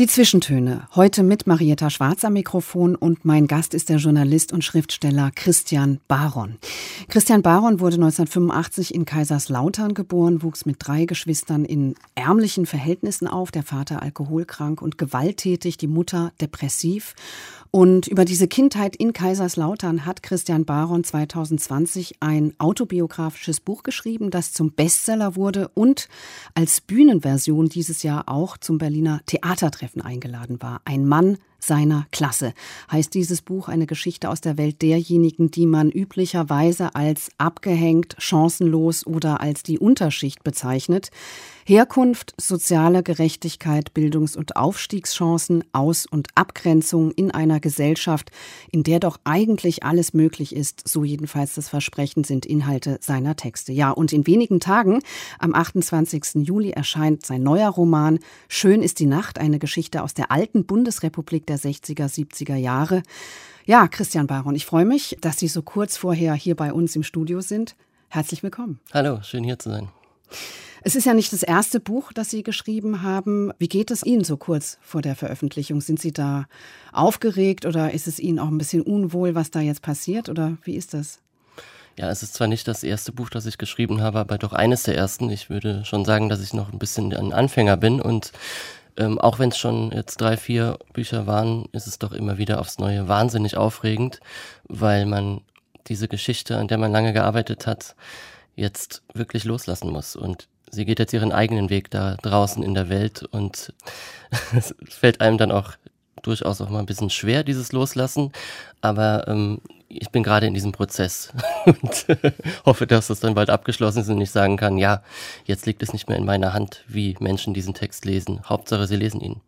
Die Zwischentöne. Heute mit Marietta Schwarz am Mikrofon und mein Gast ist der Journalist und Schriftsteller Christian Baron. Christian Baron wurde 1985 in Kaiserslautern geboren, wuchs mit drei Geschwistern in ärmlichen Verhältnissen auf, der Vater alkoholkrank und gewalttätig, die Mutter depressiv und über diese Kindheit in Kaiserslautern hat Christian Baron 2020 ein autobiografisches Buch geschrieben, das zum Bestseller wurde und als Bühnenversion dieses Jahr auch zum Berliner Theatertreffen eingeladen war. Ein Mann seiner Klasse heißt dieses Buch eine Geschichte aus der Welt derjenigen, die man üblicherweise als abgehängt, chancenlos oder als die Unterschicht bezeichnet. Herkunft, soziale Gerechtigkeit, Bildungs- und Aufstiegschancen, Aus- und Abgrenzung in einer Gesellschaft, in der doch eigentlich alles möglich ist, so jedenfalls das Versprechen sind Inhalte seiner Texte. Ja, und in wenigen Tagen, am 28. Juli, erscheint sein neuer Roman Schön ist die Nacht, eine Geschichte aus der alten Bundesrepublik der 60er, 70er Jahre. Ja, Christian Baron, ich freue mich, dass Sie so kurz vorher hier bei uns im Studio sind. Herzlich willkommen. Hallo, schön hier zu sein. Es ist ja nicht das erste Buch, das Sie geschrieben haben. Wie geht es Ihnen so kurz vor der Veröffentlichung? Sind Sie da aufgeregt oder ist es Ihnen auch ein bisschen unwohl, was da jetzt passiert oder wie ist das? Ja, es ist zwar nicht das erste Buch, das ich geschrieben habe, aber doch eines der ersten. Ich würde schon sagen, dass ich noch ein bisschen ein Anfänger bin und ähm, auch wenn es schon jetzt drei, vier Bücher waren, ist es doch immer wieder aufs Neue wahnsinnig aufregend, weil man diese Geschichte, an der man lange gearbeitet hat, jetzt wirklich loslassen muss. Und sie geht jetzt ihren eigenen Weg da draußen in der Welt und es fällt einem dann auch durchaus auch mal ein bisschen schwer, dieses Loslassen. Aber ähm, ich bin gerade in diesem Prozess und hoffe, dass das dann bald abgeschlossen ist und ich sagen kann, ja, jetzt liegt es nicht mehr in meiner Hand, wie Menschen diesen Text lesen. Hauptsache, sie lesen ihn.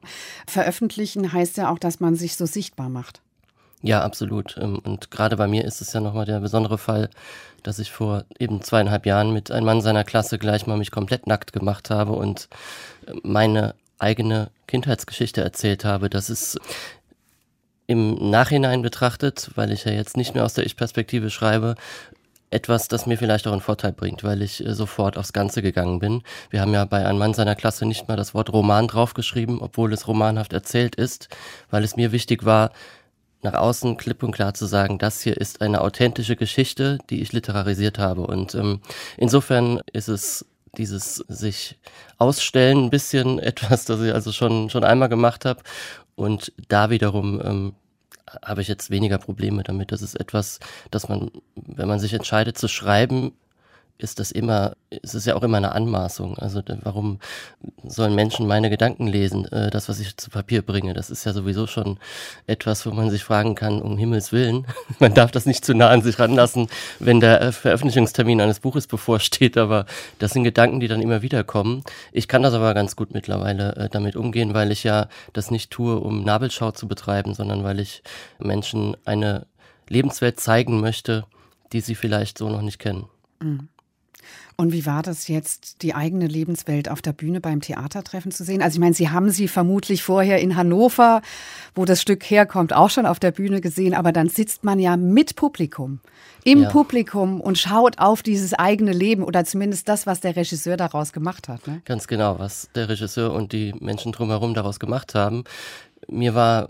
Veröffentlichen heißt ja auch, dass man sich so sichtbar macht. Ja, absolut. Ähm, und gerade bei mir ist es ja nochmal der besondere Fall, dass ich vor eben zweieinhalb Jahren mit einem Mann seiner Klasse gleich mal mich komplett nackt gemacht habe und äh, meine eigene Kindheitsgeschichte erzählt habe. Das ist im Nachhinein betrachtet, weil ich ja jetzt nicht mehr aus der Ich-Perspektive schreibe, etwas, das mir vielleicht auch einen Vorteil bringt, weil ich äh, sofort aufs Ganze gegangen bin. Wir haben ja bei einem Mann seiner Klasse nicht mal das Wort Roman draufgeschrieben, obwohl es romanhaft erzählt ist, weil es mir wichtig war, nach außen klipp und klar zu sagen, das hier ist eine authentische Geschichte, die ich literarisiert habe. Und ähm, insofern ist es dieses sich ausstellen ein bisschen etwas, das ich also schon, schon einmal gemacht habe. Und da wiederum ähm, habe ich jetzt weniger Probleme damit. Das ist etwas, dass man, wenn man sich entscheidet zu schreiben, ist das immer, es ist ja auch immer eine Anmaßung. Also warum sollen Menschen meine Gedanken lesen, äh, das, was ich zu Papier bringe? Das ist ja sowieso schon etwas, wo man sich fragen kann, um Himmels Willen. Man darf das nicht zu nah an sich ranlassen, wenn der äh, Veröffentlichungstermin eines Buches bevorsteht, aber das sind Gedanken, die dann immer wieder kommen. Ich kann das aber ganz gut mittlerweile äh, damit umgehen, weil ich ja das nicht tue, um Nabelschau zu betreiben, sondern weil ich Menschen eine Lebenswelt zeigen möchte, die sie vielleicht so noch nicht kennen. Mhm. Und wie war das jetzt, die eigene Lebenswelt auf der Bühne beim Theatertreffen zu sehen? Also ich meine, Sie haben sie vermutlich vorher in Hannover, wo das Stück herkommt, auch schon auf der Bühne gesehen, aber dann sitzt man ja mit Publikum, im ja. Publikum und schaut auf dieses eigene Leben oder zumindest das, was der Regisseur daraus gemacht hat. Ne? Ganz genau, was der Regisseur und die Menschen drumherum daraus gemacht haben. Mir war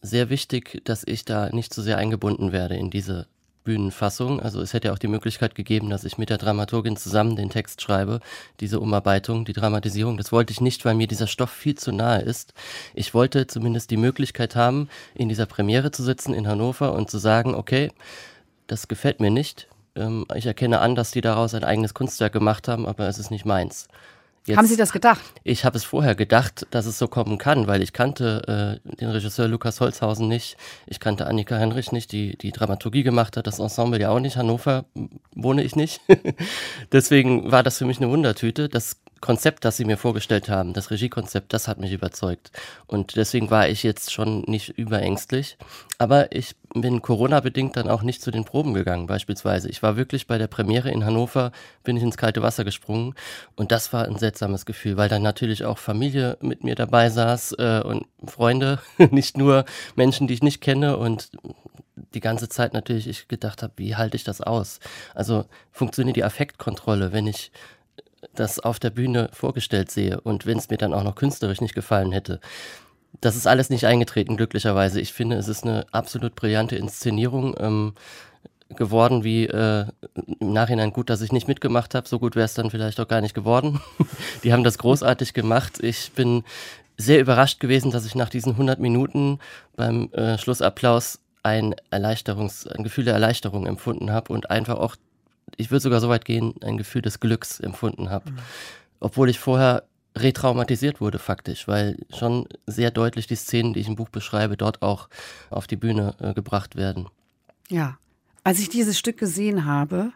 sehr wichtig, dass ich da nicht so sehr eingebunden werde in diese Bühnenfassung. Also es hätte auch die Möglichkeit gegeben, dass ich mit der Dramaturgin zusammen den Text schreibe, diese Umarbeitung, die Dramatisierung. Das wollte ich nicht, weil mir dieser Stoff viel zu nahe ist. Ich wollte zumindest die Möglichkeit haben, in dieser Premiere zu sitzen in Hannover und zu sagen, okay, das gefällt mir nicht. Ähm, ich erkenne an, dass die daraus ein eigenes Kunstwerk gemacht haben, aber es ist nicht meins. Jetzt, Haben Sie das gedacht? Ich habe es vorher gedacht, dass es so kommen kann, weil ich kannte äh, den Regisseur Lukas Holzhausen nicht. Ich kannte Annika Henrich nicht, die die Dramaturgie gemacht hat, das Ensemble ja auch nicht. Hannover wohne ich nicht. Deswegen war das für mich eine Wundertüte. Das Konzept, das sie mir vorgestellt haben, das Regiekonzept, das hat mich überzeugt. Und deswegen war ich jetzt schon nicht überängstlich. Aber ich bin Corona-bedingt dann auch nicht zu den Proben gegangen, beispielsweise. Ich war wirklich bei der Premiere in Hannover, bin ich ins kalte Wasser gesprungen. Und das war ein seltsames Gefühl, weil dann natürlich auch Familie mit mir dabei saß äh, und Freunde, nicht nur Menschen, die ich nicht kenne. Und die ganze Zeit natürlich ich gedacht habe, wie halte ich das aus? Also funktioniert die Affektkontrolle, wenn ich das auf der Bühne vorgestellt sehe und wenn es mir dann auch noch künstlerisch nicht gefallen hätte. Das ist alles nicht eingetreten, glücklicherweise. Ich finde, es ist eine absolut brillante Inszenierung ähm, geworden, wie äh, im Nachhinein gut, dass ich nicht mitgemacht habe. So gut wäre es dann vielleicht auch gar nicht geworden. Die haben das großartig gemacht. Ich bin sehr überrascht gewesen, dass ich nach diesen 100 Minuten beim äh, Schlussapplaus ein Erleichterungs, ein Gefühl der Erleichterung empfunden habe und einfach auch ich würde sogar so weit gehen, ein Gefühl des Glücks empfunden habe. Mhm. Obwohl ich vorher retraumatisiert wurde faktisch, weil schon sehr deutlich die Szenen, die ich im Buch beschreibe, dort auch auf die Bühne äh, gebracht werden. Ja, als ich dieses Stück gesehen habe,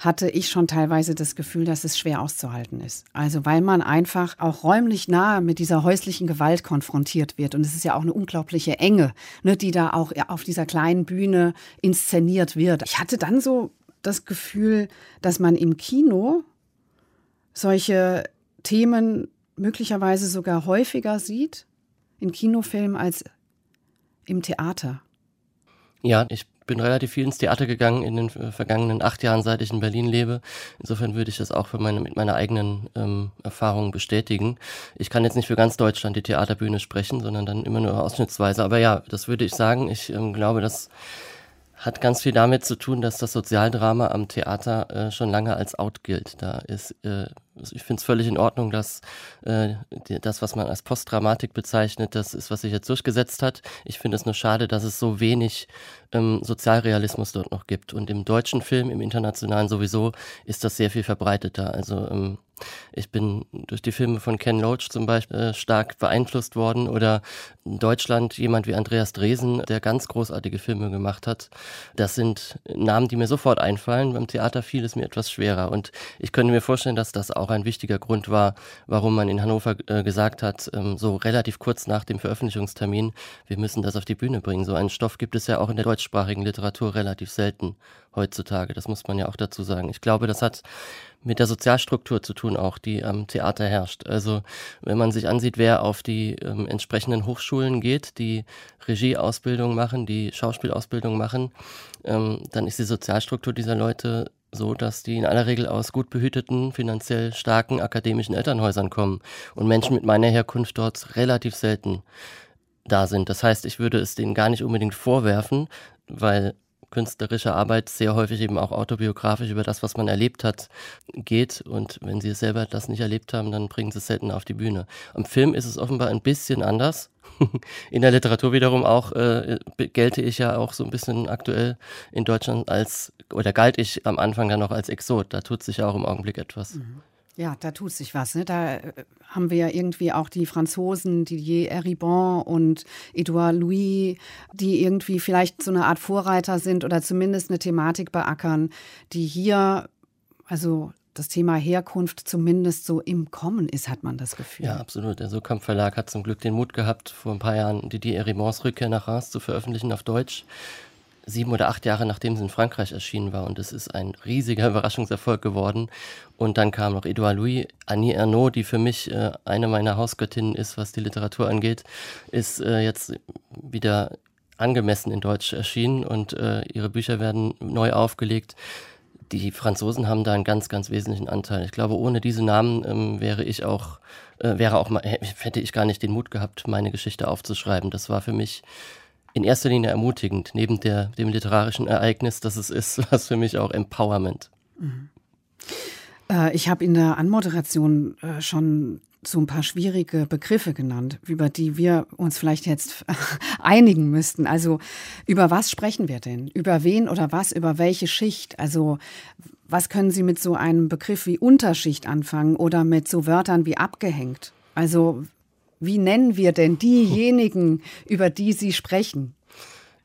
hatte ich schon teilweise das Gefühl, dass es schwer auszuhalten ist. Also weil man einfach auch räumlich nahe mit dieser häuslichen Gewalt konfrontiert wird. Und es ist ja auch eine unglaubliche Enge, ne, die da auch auf dieser kleinen Bühne inszeniert wird. Ich hatte dann so das Gefühl, dass man im Kino solche Themen möglicherweise sogar häufiger sieht in Kinofilmen als im Theater. Ja, ich bin relativ viel ins Theater gegangen in den vergangenen acht Jahren, seit ich in Berlin lebe. Insofern würde ich das auch meine, mit meiner eigenen ähm, Erfahrung bestätigen. Ich kann jetzt nicht für ganz Deutschland die Theaterbühne sprechen, sondern dann immer nur ausschnittsweise. Aber ja, das würde ich sagen. Ich ähm, glaube, dass hat ganz viel damit zu tun, dass das Sozialdrama am Theater äh, schon lange als out gilt. Da ist, äh, ich finde es völlig in Ordnung, dass äh, die, das, was man als Postdramatik bezeichnet, das ist, was sich jetzt durchgesetzt hat. Ich finde es nur schade, dass es so wenig ähm, Sozialrealismus dort noch gibt. Und im deutschen Film, im internationalen sowieso, ist das sehr viel verbreiteter. Also ähm, ich bin durch die Filme von Ken Loach zum Beispiel äh, stark beeinflusst worden oder in Deutschland jemand wie Andreas Dresen, der ganz großartige Filme gemacht hat. Das sind Namen, die mir sofort einfallen. Beim Theater fiel es mir etwas schwerer und ich könnte mir vorstellen, dass das auch ein wichtiger Grund war, warum man in Hannover äh, gesagt hat, ähm, so relativ kurz nach dem Veröffentlichungstermin, wir müssen das auf die Bühne bringen. So einen Stoff gibt es ja auch in der deutschsprachigen Literatur relativ selten heutzutage. Das muss man ja auch dazu sagen. Ich glaube, das hat mit der Sozialstruktur zu tun, auch die am Theater herrscht. Also wenn man sich ansieht, wer auf die ähm, entsprechenden Hochschulen geht, die Regieausbildung machen, die Schauspielausbildung machen, ähm, dann ist die Sozialstruktur dieser Leute so, dass die in aller Regel aus gut behüteten, finanziell starken akademischen Elternhäusern kommen und Menschen mit meiner Herkunft dort relativ selten da sind. Das heißt, ich würde es denen gar nicht unbedingt vorwerfen, weil künstlerische Arbeit sehr häufig eben auch autobiografisch über das, was man erlebt hat, geht. Und wenn sie selber das nicht erlebt haben, dann bringen sie es selten auf die Bühne. Am Film ist es offenbar ein bisschen anders. In der Literatur wiederum auch äh, gelte ich ja auch so ein bisschen aktuell in Deutschland als, oder galt ich am Anfang dann noch als Exot. Da tut sich ja auch im Augenblick etwas. Mhm. Ja, da tut sich was. Ne? Da äh, haben wir ja irgendwie auch die Franzosen, Didier Eribon und Edouard Louis, die irgendwie vielleicht so eine Art Vorreiter sind oder zumindest eine Thematik beackern, die hier, also das Thema Herkunft zumindest so im Kommen ist, hat man das Gefühl. Ja, absolut. Der Sokamp Verlag hat zum Glück den Mut gehabt, vor ein paar Jahren Didier Eribons Rückkehr nach Reims zu veröffentlichen auf Deutsch sieben oder acht Jahre nachdem es in Frankreich erschienen war. Und es ist ein riesiger Überraschungserfolg geworden. Und dann kam noch Edouard Louis, Annie Ernaux, die für mich äh, eine meiner Hausgöttinnen ist, was die Literatur angeht, ist äh, jetzt wieder angemessen in Deutsch erschienen und äh, ihre Bücher werden neu aufgelegt. Die Franzosen haben da einen ganz, ganz wesentlichen Anteil. Ich glaube, ohne diese Namen ähm, wäre ich auch, äh, wäre auch mal, hätte ich gar nicht den Mut gehabt, meine Geschichte aufzuschreiben. Das war für mich in erster Linie ermutigend, neben der, dem literarischen Ereignis, das es ist, was für mich auch Empowerment. Mhm. Äh, ich habe in der Anmoderation äh, schon so ein paar schwierige Begriffe genannt, über die wir uns vielleicht jetzt einigen müssten. Also über was sprechen wir denn? Über wen oder was? Über welche Schicht? Also was können Sie mit so einem Begriff wie Unterschicht anfangen oder mit so Wörtern wie abgehängt? Also wie nennen wir denn diejenigen, über die Sie sprechen?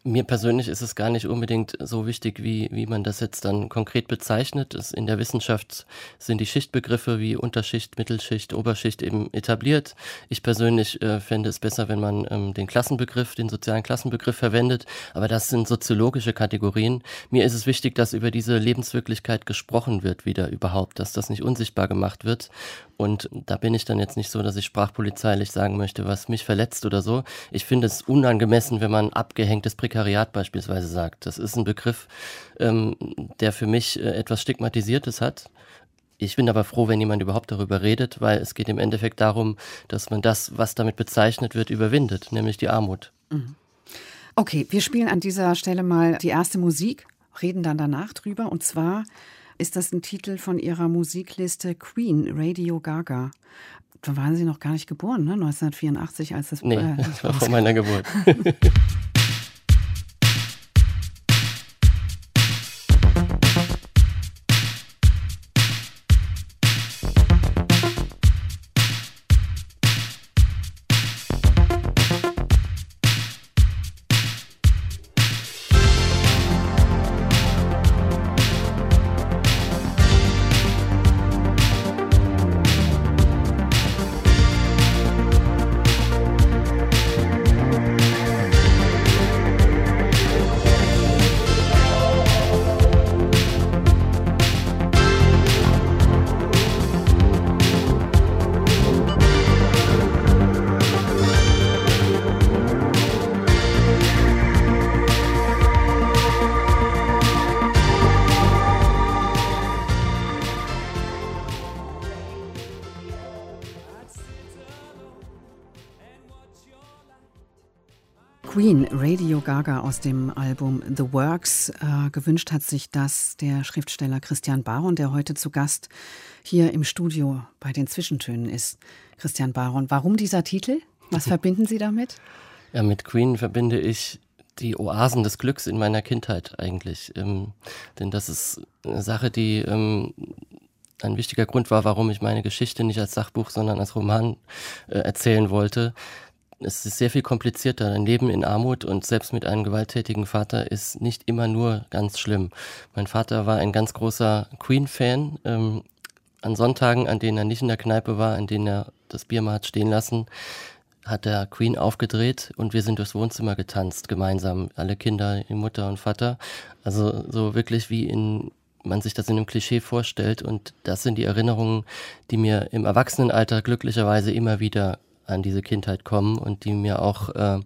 Mir persönlich ist es gar nicht unbedingt so wichtig, wie, wie man das jetzt dann konkret bezeichnet. Es, in der Wissenschaft sind die Schichtbegriffe wie Unterschicht, Mittelschicht, Oberschicht eben etabliert. Ich persönlich äh, fände es besser, wenn man ähm, den Klassenbegriff, den sozialen Klassenbegriff verwendet. Aber das sind soziologische Kategorien. Mir ist es wichtig, dass über diese Lebenswirklichkeit gesprochen wird wieder überhaupt, dass das nicht unsichtbar gemacht wird. Und da bin ich dann jetzt nicht so, dass ich sprachpolizeilich sagen möchte, was mich verletzt oder so. Ich finde es unangemessen, wenn man abgehängtes Prekariat beispielsweise sagt. Das ist ein Begriff, ähm, der für mich äh, etwas Stigmatisiertes hat. Ich bin aber froh, wenn jemand überhaupt darüber redet, weil es geht im Endeffekt darum, dass man das, was damit bezeichnet wird, überwindet, nämlich die Armut. Mhm. Okay, wir spielen an dieser Stelle mal die erste Musik, reden dann danach drüber. Und zwar ist das ein Titel von ihrer Musikliste Queen, Radio Gaga. Da waren Sie noch gar nicht geboren, ne? 1984, als das. Nee, äh, das war vor meiner Geburt. Gaga aus dem Album The Works. Äh, gewünscht hat sich das der Schriftsteller Christian Baron, der heute zu Gast hier im Studio bei den Zwischentönen ist. Christian Baron, warum dieser Titel? Was verbinden Sie damit? Ja, mit Queen verbinde ich die Oasen des Glücks in meiner Kindheit eigentlich. Ähm, denn das ist eine Sache, die ähm, ein wichtiger Grund war, warum ich meine Geschichte nicht als Sachbuch, sondern als Roman äh, erzählen wollte es ist sehr viel komplizierter. Ein Leben in Armut und selbst mit einem gewalttätigen Vater ist nicht immer nur ganz schlimm. Mein Vater war ein ganz großer Queen-Fan. Ähm, an Sonntagen, an denen er nicht in der Kneipe war, an denen er das Bier mal hat stehen lassen, hat er Queen aufgedreht und wir sind durchs Wohnzimmer getanzt, gemeinsam. Alle Kinder, die Mutter und Vater. Also so wirklich wie in man sich das in einem Klischee vorstellt. Und das sind die Erinnerungen, die mir im Erwachsenenalter glücklicherweise immer wieder an diese Kindheit kommen und die mir auch äh,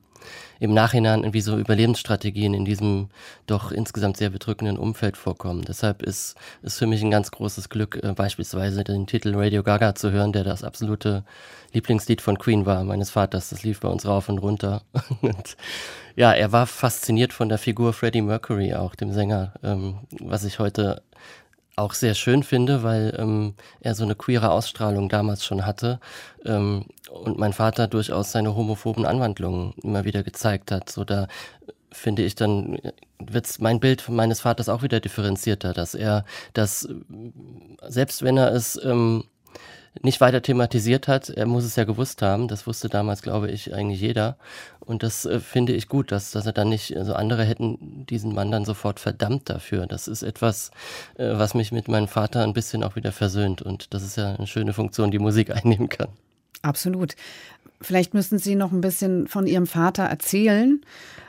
im Nachhinein irgendwie so Überlebensstrategien in diesem doch insgesamt sehr bedrückenden Umfeld vorkommen. Deshalb ist es für mich ein ganz großes Glück, äh, beispielsweise den Titel Radio Gaga zu hören, der das absolute Lieblingslied von Queen war, meines Vaters. Das lief bei uns rauf und runter. und ja, er war fasziniert von der Figur Freddie Mercury, auch dem Sänger, ähm, was ich heute auch sehr schön finde, weil ähm, er so eine queere Ausstrahlung damals schon hatte ähm, und mein Vater durchaus seine homophoben Anwandlungen immer wieder gezeigt hat. So da finde ich dann wird mein Bild meines Vaters auch wieder differenzierter, dass er das selbst wenn er es ähm, nicht weiter thematisiert hat. Er muss es ja gewusst haben. Das wusste damals, glaube ich, eigentlich jeder. Und das äh, finde ich gut, dass, dass er dann nicht, also andere hätten diesen Mann dann sofort verdammt dafür. Das ist etwas, äh, was mich mit meinem Vater ein bisschen auch wieder versöhnt. Und das ist ja eine schöne Funktion, die Musik einnehmen kann. Absolut. Vielleicht müssen Sie noch ein bisschen von Ihrem Vater erzählen,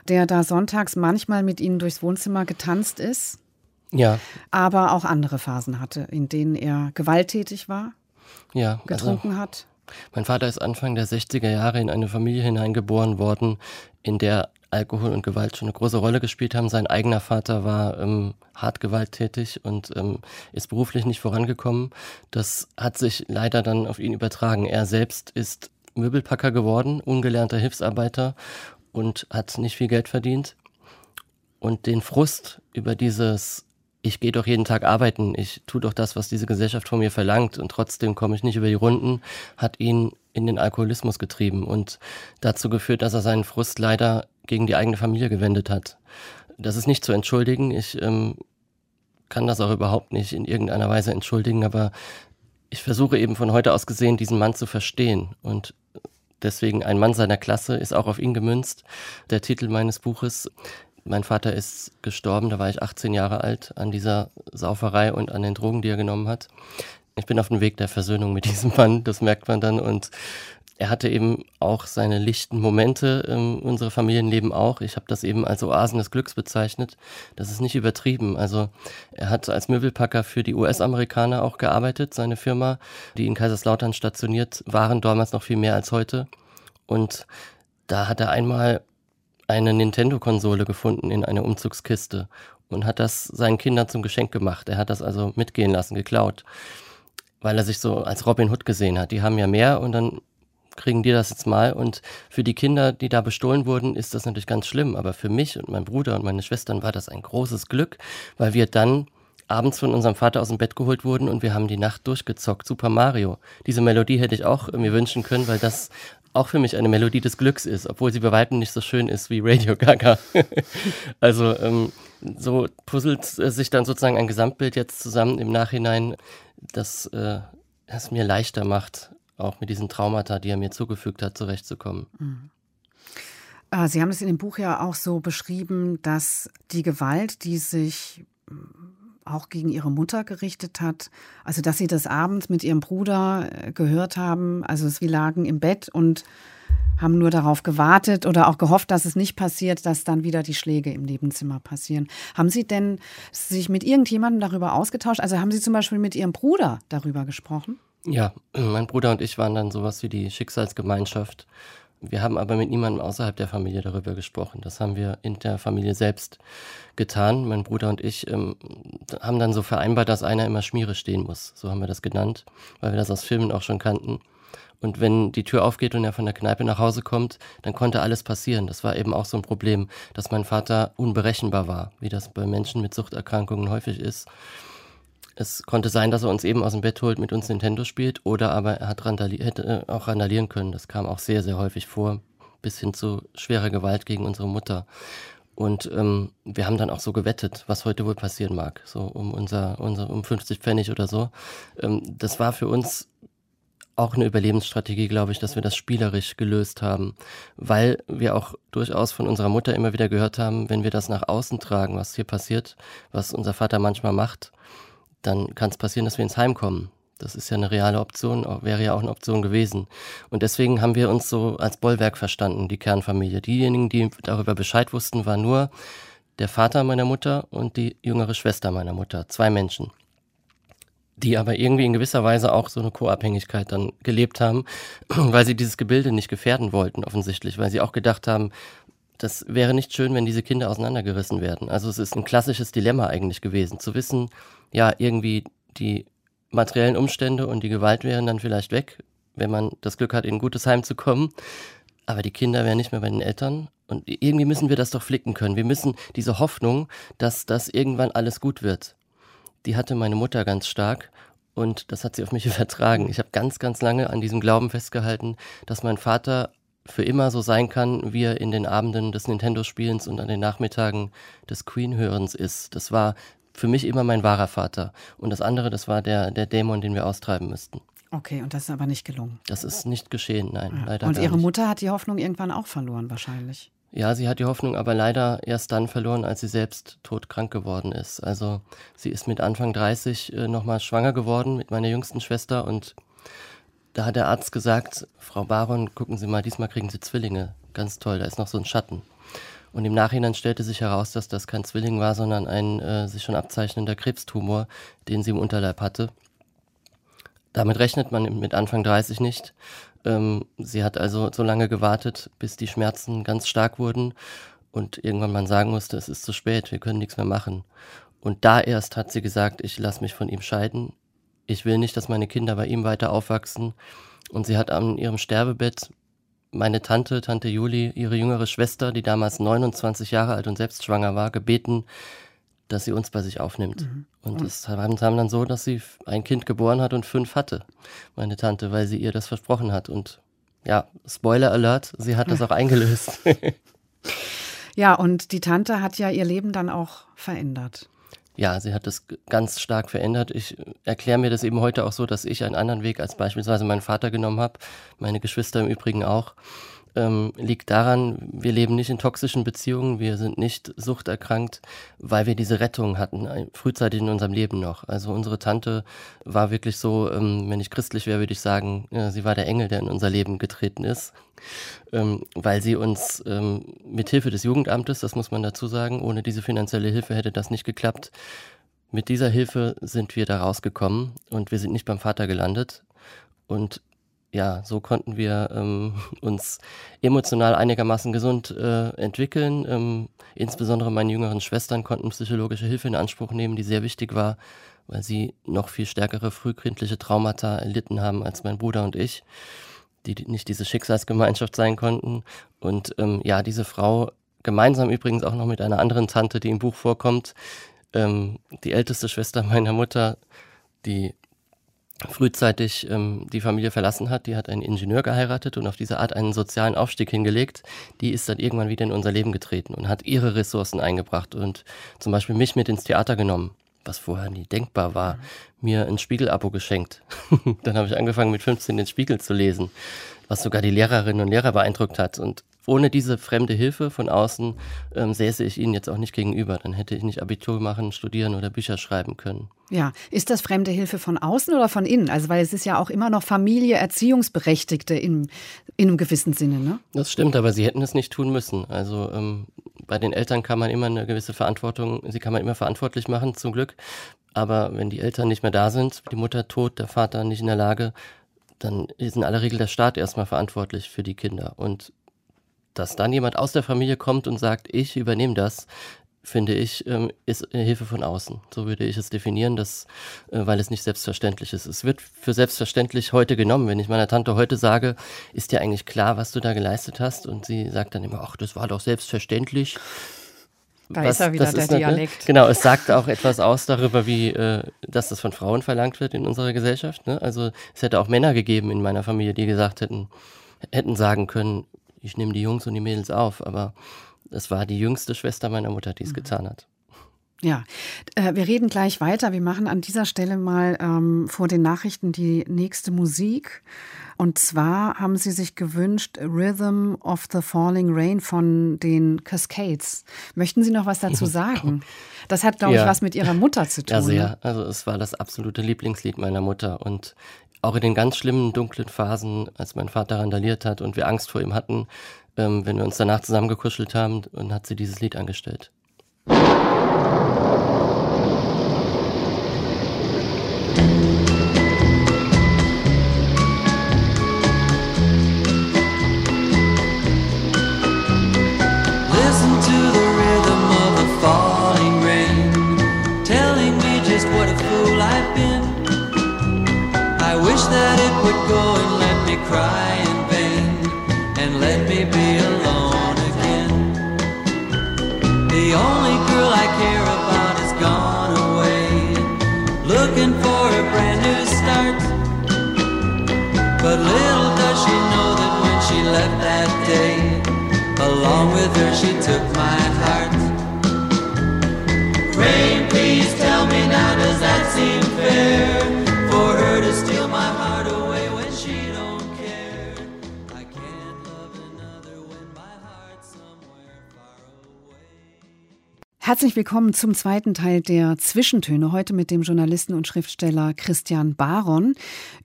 der da sonntags manchmal mit Ihnen durchs Wohnzimmer getanzt ist. Ja. Aber auch andere Phasen hatte, in denen er gewalttätig war ja, getrunken also, hat? Mein Vater ist Anfang der 60er Jahre in eine Familie hineingeboren worden, in der Alkohol und Gewalt schon eine große Rolle gespielt haben. Sein eigener Vater war ähm, hart gewalttätig und ähm, ist beruflich nicht vorangekommen. Das hat sich leider dann auf ihn übertragen. Er selbst ist Möbelpacker geworden, ungelernter Hilfsarbeiter und hat nicht viel Geld verdient. Und den Frust über dieses ich gehe doch jeden Tag arbeiten, ich tue doch das, was diese Gesellschaft von mir verlangt und trotzdem komme ich nicht über die Runden, hat ihn in den Alkoholismus getrieben und dazu geführt, dass er seinen Frust leider gegen die eigene Familie gewendet hat. Das ist nicht zu entschuldigen. Ich ähm, kann das auch überhaupt nicht in irgendeiner Weise entschuldigen, aber ich versuche eben von heute aus gesehen, diesen Mann zu verstehen und Deswegen ein Mann seiner Klasse ist auch auf ihn gemünzt. Der Titel meines Buches mein Vater ist gestorben, da war ich 18 Jahre alt, an dieser Sauferei und an den Drogen, die er genommen hat. Ich bin auf dem Weg der Versöhnung mit diesem Mann, das merkt man dann. Und er hatte eben auch seine lichten Momente, ähm, unsere Familienleben auch. Ich habe das eben als Oasen des Glücks bezeichnet. Das ist nicht übertrieben. Also er hat als Möbelpacker für die US-Amerikaner auch gearbeitet, seine Firma, die in Kaiserslautern stationiert waren, damals noch viel mehr als heute. Und da hat er einmal eine Nintendo-Konsole gefunden in einer Umzugskiste und hat das seinen Kindern zum Geschenk gemacht. Er hat das also mitgehen lassen, geklaut, weil er sich so als Robin Hood gesehen hat. Die haben ja mehr und dann kriegen die das jetzt mal. Und für die Kinder, die da bestohlen wurden, ist das natürlich ganz schlimm. Aber für mich und mein Bruder und meine Schwestern war das ein großes Glück, weil wir dann abends von unserem Vater aus dem Bett geholt wurden und wir haben die Nacht durchgezockt. Super Mario. Diese Melodie hätte ich auch mir wünschen können, weil das auch für mich eine Melodie des Glücks ist, obwohl sie bei weitem nicht so schön ist wie Radio Gaga. also ähm, so puzzelt sich dann sozusagen ein Gesamtbild jetzt zusammen im Nachhinein, das äh, es mir leichter macht, auch mit diesen Traumata, die er mir zugefügt hat, zurechtzukommen. Mhm. Äh, Sie haben es in dem Buch ja auch so beschrieben, dass die Gewalt, die sich auch gegen Ihre Mutter gerichtet hat, also dass Sie das abends mit Ihrem Bruder äh, gehört haben, also Sie lagen im Bett und haben nur darauf gewartet oder auch gehofft, dass es nicht passiert, dass dann wieder die Schläge im Nebenzimmer passieren. Haben Sie denn sich mit irgendjemandem darüber ausgetauscht? Also haben Sie zum Beispiel mit Ihrem Bruder darüber gesprochen? Ja, mein Bruder und ich waren dann sowas wie die Schicksalsgemeinschaft. Wir haben aber mit niemandem außerhalb der Familie darüber gesprochen. Das haben wir in der Familie selbst getan. Mein Bruder und ich ähm, haben dann so vereinbart, dass einer immer Schmiere stehen muss. So haben wir das genannt, weil wir das aus Filmen auch schon kannten. Und wenn die Tür aufgeht und er von der Kneipe nach Hause kommt, dann konnte alles passieren. Das war eben auch so ein Problem, dass mein Vater unberechenbar war, wie das bei Menschen mit Suchterkrankungen häufig ist. Es konnte sein, dass er uns eben aus dem Bett holt, mit uns Nintendo spielt, oder aber er hat randali hätte äh, auch randalieren können. Das kam auch sehr, sehr häufig vor, bis hin zu schwerer Gewalt gegen unsere Mutter. Und ähm, wir haben dann auch so gewettet, was heute wohl passieren mag, so um unser, unser um 50 Pfennig oder so. Ähm, das war für uns auch eine Überlebensstrategie, glaube ich, dass wir das spielerisch gelöst haben, weil wir auch durchaus von unserer Mutter immer wieder gehört haben, wenn wir das nach außen tragen, was hier passiert, was unser Vater manchmal macht, dann kann es passieren, dass wir ins Heim kommen. Das ist ja eine reale Option, wäre ja auch eine Option gewesen. Und deswegen haben wir uns so als Bollwerk verstanden, die Kernfamilie. Diejenigen, die darüber Bescheid wussten, war nur der Vater meiner Mutter und die jüngere Schwester meiner Mutter. Zwei Menschen. Die aber irgendwie in gewisser Weise auch so eine Co-Abhängigkeit dann gelebt haben, weil sie dieses Gebilde nicht gefährden wollten, offensichtlich, weil sie auch gedacht haben, das wäre nicht schön, wenn diese Kinder auseinandergerissen werden. Also es ist ein klassisches Dilemma eigentlich gewesen, zu wissen, ja, irgendwie die materiellen Umstände und die Gewalt wären dann vielleicht weg, wenn man das Glück hat, in ein gutes Heim zu kommen. Aber die Kinder wären nicht mehr bei den Eltern. Und irgendwie müssen wir das doch flicken können. Wir müssen diese Hoffnung, dass das irgendwann alles gut wird. Die hatte meine Mutter ganz stark und das hat sie auf mich übertragen. Ich habe ganz, ganz lange an diesem Glauben festgehalten, dass mein Vater für immer so sein kann, wie er in den Abenden des Nintendo-Spielens und an den Nachmittagen des Queen-Hörens ist. Das war für mich immer mein wahrer Vater. Und das andere, das war der, der Dämon, den wir austreiben müssten. Okay, und das ist aber nicht gelungen. Das ist nicht geschehen, nein, ja. leider Und Ihre nicht. Mutter hat die Hoffnung irgendwann auch verloren, wahrscheinlich. Ja, sie hat die Hoffnung aber leider erst dann verloren, als sie selbst todkrank geworden ist. Also sie ist mit Anfang 30 äh, nochmal schwanger geworden mit meiner jüngsten Schwester und da hat der Arzt gesagt, Frau Baron, gucken Sie mal, diesmal kriegen Sie Zwillinge. Ganz toll, da ist noch so ein Schatten. Und im Nachhinein stellte sich heraus, dass das kein Zwilling war, sondern ein äh, sich schon abzeichnender Krebstumor, den sie im Unterleib hatte. Damit rechnet man mit Anfang 30 nicht. Ähm, sie hat also so lange gewartet, bis die Schmerzen ganz stark wurden und irgendwann man sagen musste, es ist zu spät, wir können nichts mehr machen. Und da erst hat sie gesagt, ich lasse mich von ihm scheiden. Ich will nicht, dass meine Kinder bei ihm weiter aufwachsen. Und sie hat an ihrem Sterbebett meine Tante, Tante Juli, ihre jüngere Schwester, die damals 29 Jahre alt und selbst schwanger war, gebeten, dass sie uns bei sich aufnimmt. Mhm. Und es haben dann so, dass sie ein Kind geboren hat und fünf hatte, meine Tante, weil sie ihr das versprochen hat. Und ja, Spoiler Alert, sie hat das auch eingelöst. ja, und die Tante hat ja ihr Leben dann auch verändert. Ja, sie hat das ganz stark verändert. Ich erkläre mir das eben heute auch so, dass ich einen anderen Weg als beispielsweise mein Vater genommen habe, meine Geschwister im Übrigen auch. Ähm, liegt daran, wir leben nicht in toxischen Beziehungen, wir sind nicht suchterkrankt, weil wir diese Rettung hatten, äh, frühzeitig in unserem Leben noch. Also unsere Tante war wirklich so, ähm, wenn ich christlich wäre, würde ich sagen, ja, sie war der Engel, der in unser Leben getreten ist, ähm, weil sie uns ähm, mit Hilfe des Jugendamtes, das muss man dazu sagen, ohne diese finanzielle Hilfe hätte das nicht geklappt. Mit dieser Hilfe sind wir da rausgekommen und wir sind nicht beim Vater gelandet. Und ja, so konnten wir ähm, uns emotional einigermaßen gesund äh, entwickeln. Ähm, insbesondere meine jüngeren Schwestern konnten psychologische Hilfe in Anspruch nehmen, die sehr wichtig war, weil sie noch viel stärkere frühkindliche Traumata erlitten haben als mein Bruder und ich, die nicht diese Schicksalsgemeinschaft sein konnten. Und ähm, ja, diese Frau, gemeinsam übrigens auch noch mit einer anderen Tante, die im Buch vorkommt, ähm, die älteste Schwester meiner Mutter, die frühzeitig ähm, die Familie verlassen hat, die hat einen Ingenieur geheiratet und auf diese Art einen sozialen Aufstieg hingelegt, die ist dann irgendwann wieder in unser Leben getreten und hat ihre Ressourcen eingebracht und zum Beispiel mich mit ins Theater genommen, was vorher nie denkbar war, mhm. mir ein Spiegelabo geschenkt. dann habe ich angefangen mit 15 den Spiegel zu lesen, was sogar die Lehrerinnen und Lehrer beeindruckt hat und ohne diese fremde Hilfe von außen ähm, säße ich ihnen jetzt auch nicht gegenüber. Dann hätte ich nicht Abitur machen, studieren oder Bücher schreiben können. Ja, ist das fremde Hilfe von außen oder von innen? Also weil es ist ja auch immer noch Familie, Erziehungsberechtigte in, in einem gewissen Sinne, ne? Das stimmt, aber sie hätten es nicht tun müssen. Also ähm, bei den Eltern kann man immer eine gewisse Verantwortung, sie kann man immer verantwortlich machen, zum Glück. Aber wenn die Eltern nicht mehr da sind, die Mutter tot, der Vater nicht in der Lage, dann ist in aller Regel der Staat erstmal verantwortlich für die Kinder. Und dass dann jemand aus der Familie kommt und sagt, ich übernehme das, finde ich, ähm, ist Hilfe von außen. So würde ich es definieren, dass, äh, weil es nicht selbstverständlich ist. Es wird für selbstverständlich heute genommen. Wenn ich meiner Tante heute sage, ist dir eigentlich klar, was du da geleistet hast? Und sie sagt dann immer, ach, das war doch selbstverständlich. Da was, ist er wieder der ne? Dialekt. Genau, es sagt auch etwas aus darüber, wie, äh, dass das von Frauen verlangt wird in unserer Gesellschaft. Ne? Also es hätte auch Männer gegeben in meiner Familie, die gesagt hätten, hätten sagen können, ich nehme die Jungs und die Mädels auf, aber es war die jüngste Schwester meiner Mutter, die es mhm. getan hat. Ja, äh, wir reden gleich weiter. Wir machen an dieser Stelle mal ähm, vor den Nachrichten die nächste Musik. Und zwar haben Sie sich gewünscht Rhythm of the Falling Rain von den Cascades. Möchten Sie noch was dazu sagen? Das hat, glaube ja. ich, was mit Ihrer Mutter zu tun. Ja, sehr. Ne? Also es war das absolute Lieblingslied meiner Mutter. Und auch in den ganz schlimmen, dunklen Phasen, als mein Vater randaliert hat und wir Angst vor ihm hatten, ähm, wenn wir uns danach zusammengekuschelt haben, und hat sie dieses Lied angestellt. that it would go and let me cry in vain and let me be alone again. The only girl I care about is gone away, looking for a brand new start. But little does she know that when she left that day, along with her she took my heart. Herzlich willkommen zum zweiten Teil der Zwischentöne. Heute mit dem Journalisten und Schriftsteller Christian Baron.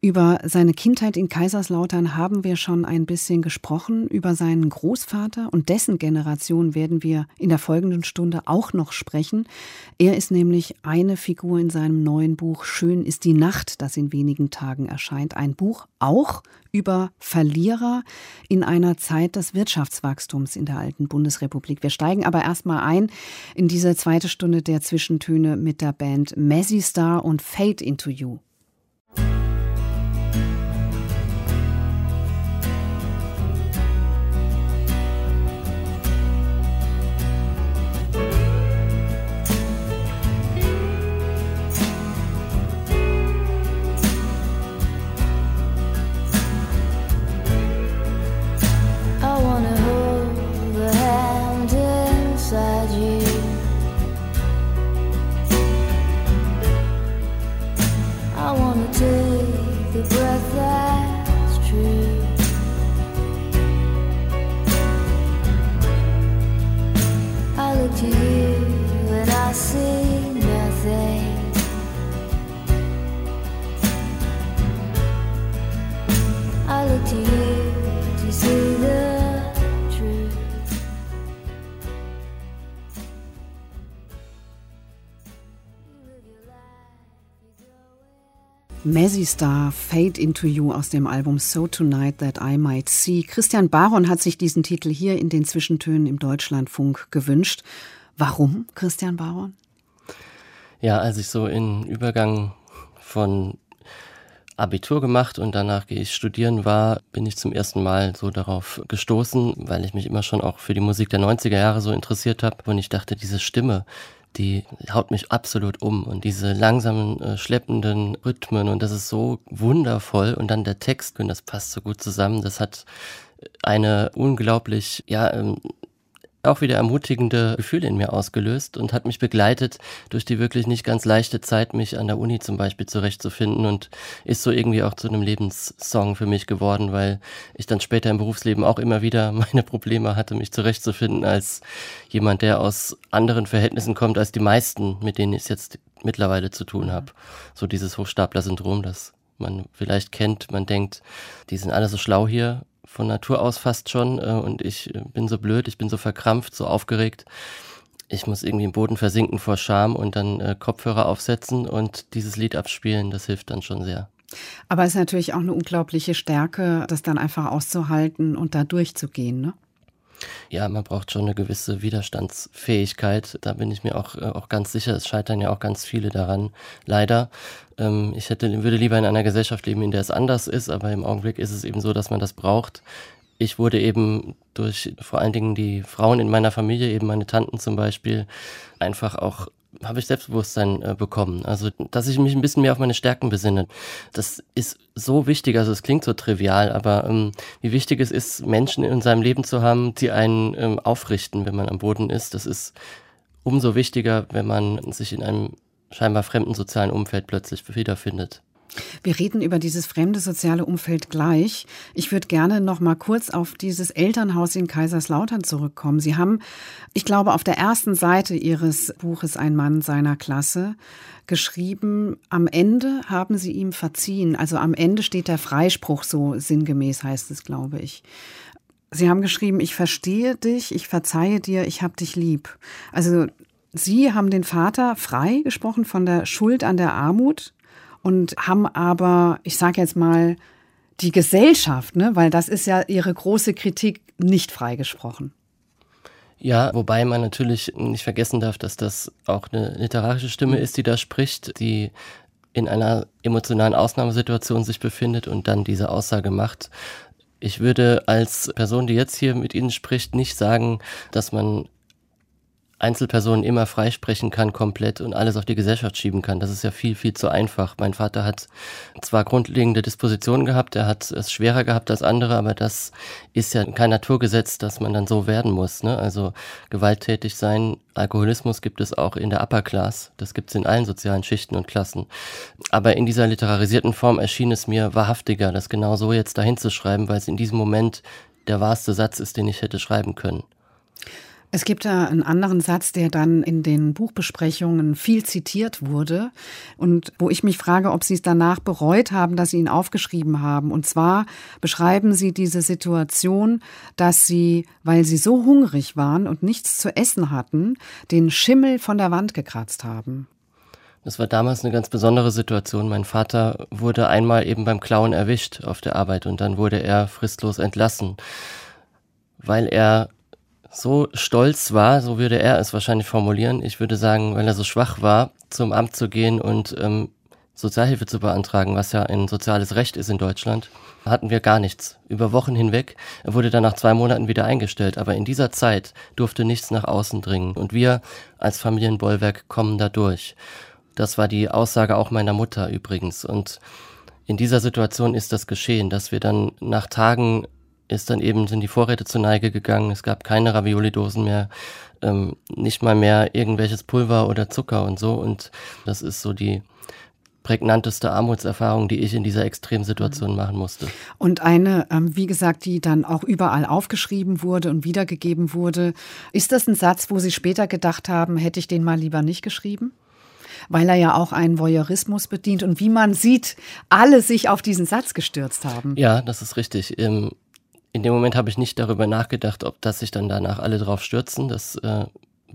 Über seine Kindheit in Kaiserslautern haben wir schon ein bisschen gesprochen. Über seinen Großvater und dessen Generation werden wir in der folgenden Stunde auch noch sprechen. Er ist nämlich eine Figur in seinem neuen Buch Schön ist die Nacht, das in wenigen Tagen erscheint. Ein Buch auch über Verlierer in einer Zeit des Wirtschaftswachstums in der alten Bundesrepublik. Wir steigen aber erstmal ein in diese zweite Stunde der Zwischentöne mit der Band Messi Star und Fade into You. Mazzy Star, Fade into You aus dem Album So Tonight That I Might See. Christian Baron hat sich diesen Titel hier in den Zwischentönen im Deutschlandfunk gewünscht. Warum, Christian Baron? Ja, als ich so in Übergang von Abitur gemacht und danach gehe ich studieren war, bin ich zum ersten Mal so darauf gestoßen, weil ich mich immer schon auch für die Musik der 90er Jahre so interessiert habe und ich dachte, diese Stimme, die haut mich absolut um. Und diese langsamen, äh, schleppenden Rhythmen und das ist so wundervoll. Und dann der Text, das passt so gut zusammen. Das hat eine unglaublich, ja, ähm, auch wieder ermutigende Gefühle in mir ausgelöst und hat mich begleitet durch die wirklich nicht ganz leichte Zeit, mich an der Uni zum Beispiel zurechtzufinden und ist so irgendwie auch zu einem Lebenssong für mich geworden, weil ich dann später im Berufsleben auch immer wieder meine Probleme hatte, mich zurechtzufinden als jemand, der aus anderen Verhältnissen kommt als die meisten, mit denen ich es jetzt mittlerweile zu tun habe. So dieses Hochstapler-Syndrom, das man vielleicht kennt. Man denkt, die sind alle so schlau hier von Natur aus fast schon äh, und ich äh, bin so blöd, ich bin so verkrampft, so aufgeregt. Ich muss irgendwie im Boden versinken vor Scham und dann äh, Kopfhörer aufsetzen und dieses Lied abspielen, das hilft dann schon sehr. Aber es ist natürlich auch eine unglaubliche Stärke, das dann einfach auszuhalten und da durchzugehen, ne? Ja, man braucht schon eine gewisse Widerstandsfähigkeit. Da bin ich mir auch, äh, auch ganz sicher. Es scheitern ja auch ganz viele daran. Leider. Ähm, ich hätte, würde lieber in einer Gesellschaft leben, in der es anders ist, aber im Augenblick ist es eben so, dass man das braucht. Ich wurde eben durch vor allen Dingen die Frauen in meiner Familie, eben meine Tanten zum Beispiel, einfach auch habe ich Selbstbewusstsein äh, bekommen. Also, dass ich mich ein bisschen mehr auf meine Stärken besinne. Das ist so wichtig, also es klingt so trivial, aber ähm, wie wichtig es ist, Menschen in seinem Leben zu haben, die einen ähm, aufrichten, wenn man am Boden ist. Das ist umso wichtiger, wenn man sich in einem scheinbar fremden sozialen Umfeld plötzlich wiederfindet. Wir reden über dieses fremde soziale Umfeld gleich. Ich würde gerne noch mal kurz auf dieses Elternhaus in Kaiserslautern zurückkommen. Sie haben, ich glaube, auf der ersten Seite Ihres Buches Ein Mann seiner Klasse geschrieben, am Ende haben Sie ihm verziehen. Also am Ende steht der Freispruch, so sinngemäß heißt es, glaube ich. Sie haben geschrieben, ich verstehe dich, ich verzeihe dir, ich hab dich lieb. Also Sie haben den Vater frei gesprochen von der Schuld an der Armut und haben aber, ich sage jetzt mal, die Gesellschaft, ne, weil das ist ja ihre große Kritik, nicht freigesprochen. Ja, wobei man natürlich nicht vergessen darf, dass das auch eine literarische Stimme ist, die da spricht, die in einer emotionalen Ausnahmesituation sich befindet und dann diese Aussage macht. Ich würde als Person, die jetzt hier mit Ihnen spricht, nicht sagen, dass man Einzelpersonen immer freisprechen kann komplett und alles auf die Gesellschaft schieben kann. Das ist ja viel, viel zu einfach. Mein Vater hat zwar grundlegende Dispositionen gehabt, er hat es schwerer gehabt als andere, aber das ist ja kein Naturgesetz, dass man dann so werden muss. Ne? Also gewalttätig sein, Alkoholismus gibt es auch in der Upper Class. Das gibt es in allen sozialen Schichten und Klassen. Aber in dieser literarisierten Form erschien es mir wahrhaftiger, das genau so jetzt dahin zu schreiben, weil es in diesem Moment der wahrste Satz ist, den ich hätte schreiben können. Es gibt da einen anderen Satz, der dann in den Buchbesprechungen viel zitiert wurde und wo ich mich frage, ob Sie es danach bereut haben, dass Sie ihn aufgeschrieben haben. Und zwar beschreiben Sie diese Situation, dass Sie, weil Sie so hungrig waren und nichts zu essen hatten, den Schimmel von der Wand gekratzt haben. Das war damals eine ganz besondere Situation. Mein Vater wurde einmal eben beim Klauen erwischt auf der Arbeit und dann wurde er fristlos entlassen, weil er so stolz war, so würde er es wahrscheinlich formulieren. Ich würde sagen, weil er so schwach war, zum Amt zu gehen und ähm, Sozialhilfe zu beantragen, was ja ein soziales Recht ist in Deutschland, hatten wir gar nichts. Über Wochen hinweg. Wurde dann nach zwei Monaten wieder eingestellt. Aber in dieser Zeit durfte nichts nach außen dringen. Und wir als Familienbollwerk kommen da durch. Das war die Aussage auch meiner Mutter übrigens. Und in dieser Situation ist das geschehen, dass wir dann nach Tagen ist dann eben, sind die Vorräte zur Neige gegangen. Es gab keine Ravioli-Dosen mehr, ähm, nicht mal mehr irgendwelches Pulver oder Zucker und so. Und das ist so die prägnanteste Armutserfahrung, die ich in dieser Extremsituation mhm. machen musste. Und eine, ähm, wie gesagt, die dann auch überall aufgeschrieben wurde und wiedergegeben wurde. Ist das ein Satz, wo Sie später gedacht haben, hätte ich den mal lieber nicht geschrieben? Weil er ja auch einen Voyeurismus bedient und wie man sieht, alle sich auf diesen Satz gestürzt haben. Ja, das ist richtig. In dem Moment habe ich nicht darüber nachgedacht, ob das sich dann danach alle drauf stürzen. Das äh,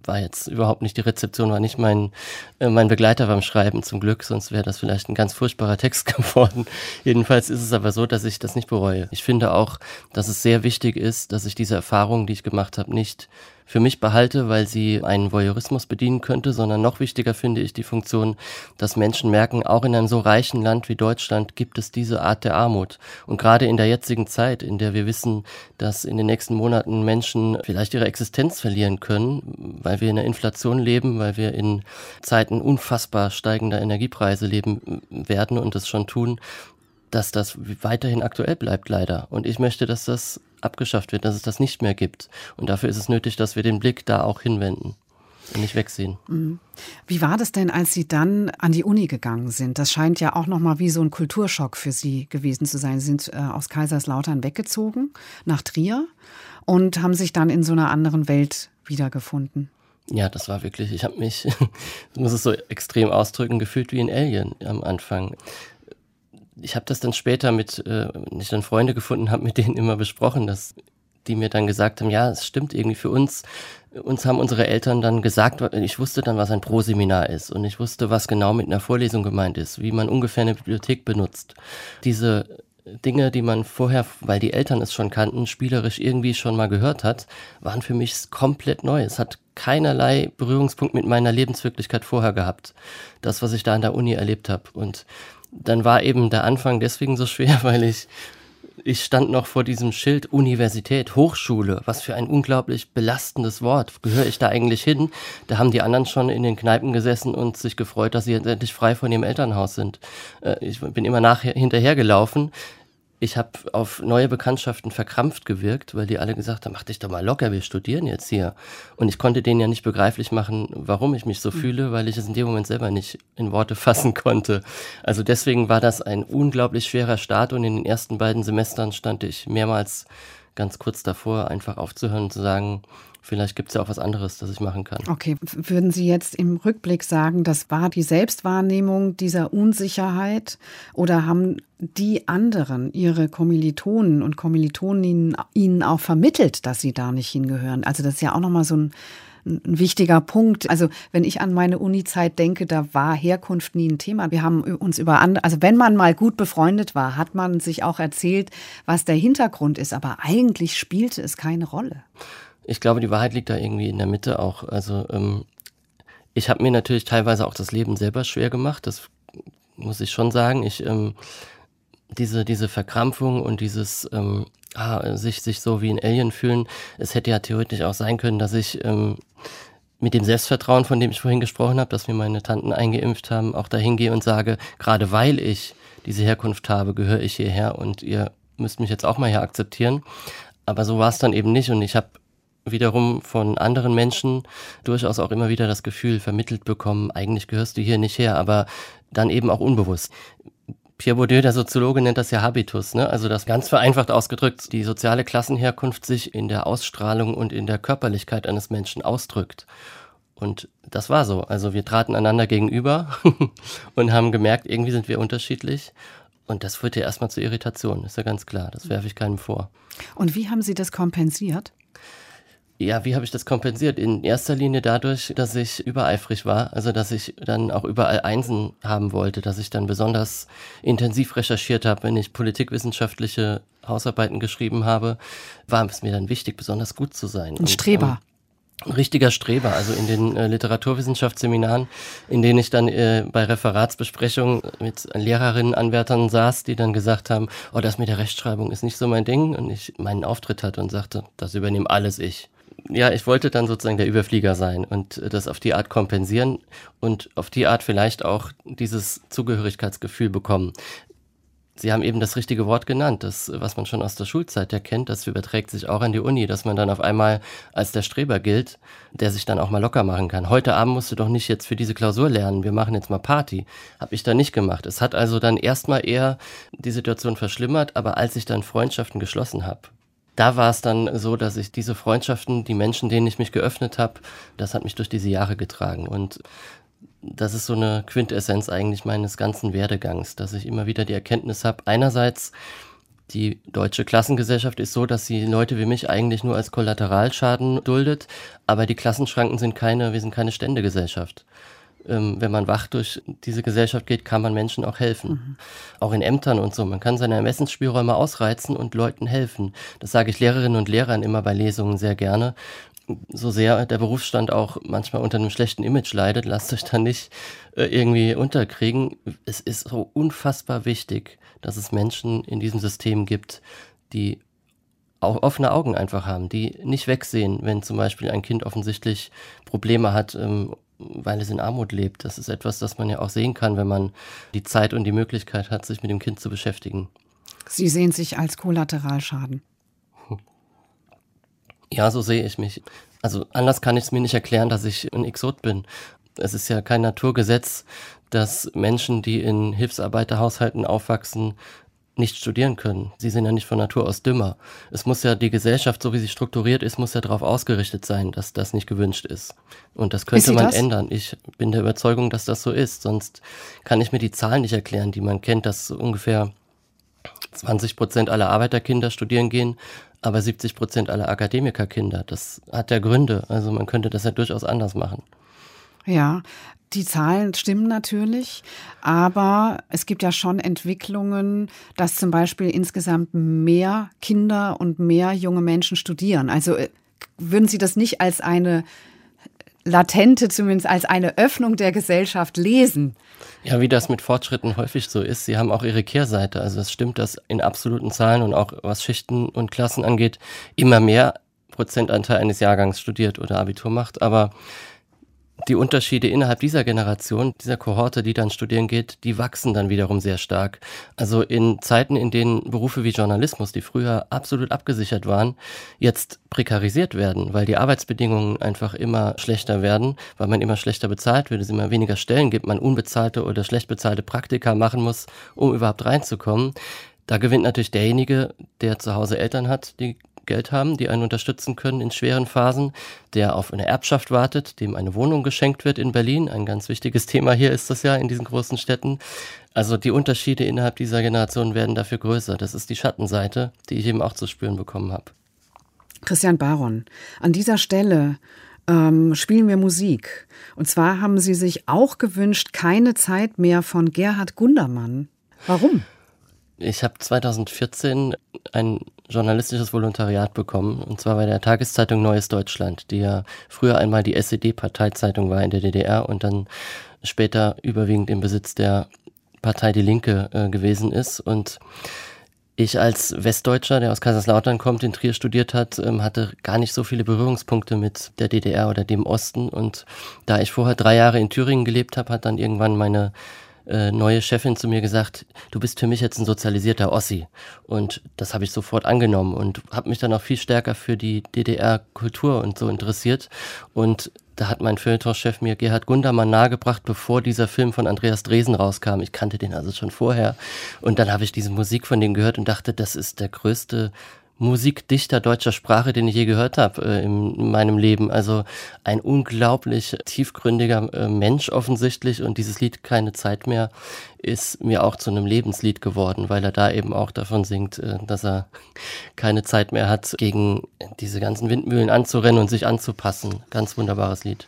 war jetzt überhaupt nicht die Rezeption, war nicht mein, äh, mein Begleiter beim Schreiben zum Glück, sonst wäre das vielleicht ein ganz furchtbarer Text geworden. Jedenfalls ist es aber so, dass ich das nicht bereue. Ich finde auch, dass es sehr wichtig ist, dass ich diese Erfahrung, die ich gemacht habe, nicht für mich behalte, weil sie einen Voyeurismus bedienen könnte, sondern noch wichtiger finde ich die Funktion, dass Menschen merken, auch in einem so reichen Land wie Deutschland gibt es diese Art der Armut. Und gerade in der jetzigen Zeit, in der wir wissen, dass in den nächsten Monaten Menschen vielleicht ihre Existenz verlieren können, weil wir in der Inflation leben, weil wir in Zeiten unfassbar steigender Energiepreise leben werden und es schon tun, dass das weiterhin aktuell bleibt, leider. Und ich möchte, dass das abgeschafft wird, dass es das nicht mehr gibt. Und dafür ist es nötig, dass wir den Blick da auch hinwenden und nicht wegsehen. Mhm. Wie war das denn, als Sie dann an die Uni gegangen sind? Das scheint ja auch nochmal wie so ein Kulturschock für Sie gewesen zu sein. Sie sind äh, aus Kaiserslautern weggezogen nach Trier und haben sich dann in so einer anderen Welt wiedergefunden. Ja, das war wirklich, ich habe mich, ich muss es so extrem ausdrücken, gefühlt wie ein Alien am Anfang ich habe das dann später mit, äh, ich dann Freunde gefunden habe, mit denen immer besprochen, dass die mir dann gesagt haben, ja, es stimmt irgendwie für uns. Uns haben unsere Eltern dann gesagt, ich wusste dann, was ein Proseminar ist und ich wusste, was genau mit einer Vorlesung gemeint ist, wie man ungefähr eine Bibliothek benutzt. Diese Dinge, die man vorher, weil die Eltern es schon kannten, spielerisch irgendwie schon mal gehört hat, waren für mich komplett neu. Es hat keinerlei Berührungspunkt mit meiner Lebenswirklichkeit vorher gehabt. Das, was ich da an der Uni erlebt habe. Und dann war eben der Anfang deswegen so schwer, weil ich ich stand noch vor diesem Schild Universität, Hochschule. Was für ein unglaublich belastendes Wort. Gehöre ich da eigentlich hin? Da haben die anderen schon in den Kneipen gesessen und sich gefreut, dass sie endlich frei von ihrem Elternhaus sind. Äh, ich bin immer nachher hinterhergelaufen ich habe auf neue Bekanntschaften verkrampft gewirkt, weil die alle gesagt haben, mach dich doch mal locker, wir studieren jetzt hier. Und ich konnte denen ja nicht begreiflich machen, warum ich mich so hm. fühle, weil ich es in dem Moment selber nicht in Worte fassen konnte. Also deswegen war das ein unglaublich schwerer Start und in den ersten beiden Semestern stand ich mehrmals ganz kurz davor, einfach aufzuhören und zu sagen, vielleicht gibt es ja auch was anderes, das ich machen kann. Okay, würden Sie jetzt im Rückblick sagen, das war die Selbstwahrnehmung dieser Unsicherheit oder haben die anderen, Ihre Kommilitonen und Kommilitoninnen Ihnen auch vermittelt, dass Sie da nicht hingehören? Also das ist ja auch nochmal so ein ein wichtiger Punkt. Also wenn ich an meine Uni-Zeit denke, da war Herkunft nie ein Thema. Wir haben uns über andere, also wenn man mal gut befreundet war, hat man sich auch erzählt, was der Hintergrund ist. Aber eigentlich spielte es keine Rolle. Ich glaube, die Wahrheit liegt da irgendwie in der Mitte auch. Also ähm, ich habe mir natürlich teilweise auch das Leben selber schwer gemacht. Das muss ich schon sagen. Ich ähm, diese diese Verkrampfung und dieses ähm, ah, sich sich so wie ein Alien fühlen. Es hätte ja theoretisch auch sein können, dass ich ähm, mit dem Selbstvertrauen, von dem ich vorhin gesprochen habe, dass mir meine Tanten eingeimpft haben, auch dahin gehe und sage, gerade weil ich diese Herkunft habe, gehöre ich hierher und ihr müsst mich jetzt auch mal hier akzeptieren. Aber so war es dann eben nicht und ich habe wiederum von anderen Menschen durchaus auch immer wieder das Gefühl vermittelt bekommen, eigentlich gehörst du hier nicht her, aber dann eben auch unbewusst. Pierre Bourdieu, der Soziologe, nennt das ja Habitus, ne? also das ganz vereinfacht ausgedrückt, die soziale Klassenherkunft sich in der Ausstrahlung und in der Körperlichkeit eines Menschen ausdrückt. Und das war so. Also wir traten einander gegenüber und haben gemerkt, irgendwie sind wir unterschiedlich. Und das führte erstmal zu Irritation, ist ja ganz klar. Das werfe ich keinem vor. Und wie haben Sie das kompensiert? Ja, wie habe ich das kompensiert? In erster Linie dadurch, dass ich übereifrig war, also dass ich dann auch überall Einsen haben wollte, dass ich dann besonders intensiv recherchiert habe, wenn ich politikwissenschaftliche Hausarbeiten geschrieben habe, war es mir dann wichtig, besonders gut zu sein. Ein Streber. ein richtiger Streber, also in den äh, Literaturwissenschaftsseminaren, in denen ich dann äh, bei Referatsbesprechungen mit Lehrerinnen, Anwärtern saß, die dann gesagt haben, oh, das mit der Rechtschreibung ist nicht so mein Ding und ich meinen Auftritt hatte und sagte, das übernehme alles ich ja, ich wollte dann sozusagen der Überflieger sein und das auf die Art kompensieren und auf die Art vielleicht auch dieses Zugehörigkeitsgefühl bekommen. Sie haben eben das richtige Wort genannt, das, was man schon aus der Schulzeit ja kennt, das überträgt sich auch an die Uni, dass man dann auf einmal als der Streber gilt, der sich dann auch mal locker machen kann. Heute Abend musst du doch nicht jetzt für diese Klausur lernen, wir machen jetzt mal Party. Habe ich da nicht gemacht. Es hat also dann erstmal eher die Situation verschlimmert, aber als ich dann Freundschaften geschlossen habe, da war es dann so, dass ich diese Freundschaften, die Menschen, denen ich mich geöffnet habe, das hat mich durch diese Jahre getragen. Und das ist so eine Quintessenz eigentlich meines ganzen Werdegangs, dass ich immer wieder die Erkenntnis habe, einerseits, die deutsche Klassengesellschaft ist so, dass sie Leute wie mich eigentlich nur als Kollateralschaden duldet, aber die Klassenschranken sind keine, wir sind keine Ständegesellschaft. Ähm, wenn man wach durch diese Gesellschaft geht, kann man Menschen auch helfen. Mhm. Auch in Ämtern und so. Man kann seine Ermessensspielräume ausreizen und Leuten helfen. Das sage ich Lehrerinnen und Lehrern immer bei Lesungen sehr gerne so sehr der Berufsstand auch manchmal unter einem schlechten Image leidet, lasst euch da nicht äh, irgendwie unterkriegen. Es ist so unfassbar wichtig, dass es Menschen in diesem System gibt, die auch offene Augen einfach haben, die nicht wegsehen, wenn zum Beispiel ein Kind offensichtlich Probleme hat, ähm, weil es in Armut lebt. Das ist etwas, das man ja auch sehen kann, wenn man die Zeit und die Möglichkeit hat, sich mit dem Kind zu beschäftigen. Sie sehen sich als Kollateralschaden. Ja, so sehe ich mich. Also anders kann ich es mir nicht erklären, dass ich ein Exot bin. Es ist ja kein Naturgesetz, dass Menschen, die in Hilfsarbeiterhaushalten aufwachsen, nicht studieren können. Sie sind ja nicht von Natur aus dümmer. Es muss ja die Gesellschaft, so wie sie strukturiert ist, muss ja darauf ausgerichtet sein, dass das nicht gewünscht ist. Und das könnte man das? ändern. Ich bin der Überzeugung, dass das so ist. Sonst kann ich mir die Zahlen nicht erklären, die man kennt, dass ungefähr 20 Prozent aller Arbeiterkinder studieren gehen, aber 70 Prozent aller Akademikerkinder. Das hat ja Gründe. Also man könnte das ja durchaus anders machen. Ja, die Zahlen stimmen natürlich, aber es gibt ja schon Entwicklungen, dass zum Beispiel insgesamt mehr Kinder und mehr junge Menschen studieren. Also äh, würden Sie das nicht als eine latente, zumindest als eine Öffnung der Gesellschaft lesen? Ja, wie das mit Fortschritten häufig so ist, sie haben auch ihre Kehrseite. Also es stimmt, dass in absoluten Zahlen und auch was Schichten und Klassen angeht, immer mehr Prozentanteil eines Jahrgangs studiert oder Abitur macht. Aber die Unterschiede innerhalb dieser Generation, dieser Kohorte, die dann studieren geht, die wachsen dann wiederum sehr stark. Also in Zeiten, in denen Berufe wie Journalismus, die früher absolut abgesichert waren, jetzt prekarisiert werden, weil die Arbeitsbedingungen einfach immer schlechter werden, weil man immer schlechter bezahlt wird, es immer weniger Stellen gibt, man unbezahlte oder schlecht bezahlte Praktika machen muss, um überhaupt reinzukommen. Da gewinnt natürlich derjenige, der zu Hause Eltern hat, die Geld haben, die einen unterstützen können in schweren Phasen, der auf eine Erbschaft wartet, dem eine Wohnung geschenkt wird in Berlin. Ein ganz wichtiges Thema hier ist das ja in diesen großen Städten. Also die Unterschiede innerhalb dieser Generation werden dafür größer. Das ist die Schattenseite, die ich eben auch zu spüren bekommen habe. Christian Baron, an dieser Stelle ähm, spielen wir Musik. Und zwar haben Sie sich auch gewünscht, keine Zeit mehr von Gerhard Gundermann. Warum? Ich habe 2014 ein journalistisches Volontariat bekommen, und zwar bei der Tageszeitung Neues Deutschland, die ja früher einmal die SED-Parteizeitung war in der DDR und dann später überwiegend im Besitz der Partei Die Linke äh, gewesen ist. Und ich als Westdeutscher, der aus Kaiserslautern kommt, in Trier studiert hat, ähm, hatte gar nicht so viele Berührungspunkte mit der DDR oder dem Osten. Und da ich vorher drei Jahre in Thüringen gelebt habe, hat dann irgendwann meine äh, neue Chefin zu mir gesagt, du bist für mich jetzt ein sozialisierter Ossi. Und das habe ich sofort angenommen und habe mich dann auch viel stärker für die DDR-Kultur und so interessiert. Und da hat mein Feuilleton-Chef mir Gerhard Gundermann nahegebracht, bevor dieser Film von Andreas Dresen rauskam. Ich kannte den also schon vorher. Und dann habe ich diese Musik von dem gehört und dachte, das ist der größte Musikdichter deutscher Sprache, den ich je gehört habe äh, in meinem Leben. Also ein unglaublich tiefgründiger äh, Mensch offensichtlich und dieses Lied Keine Zeit mehr ist mir auch zu einem Lebenslied geworden, weil er da eben auch davon singt, äh, dass er keine Zeit mehr hat, gegen diese ganzen Windmühlen anzurennen und sich anzupassen. Ganz wunderbares Lied.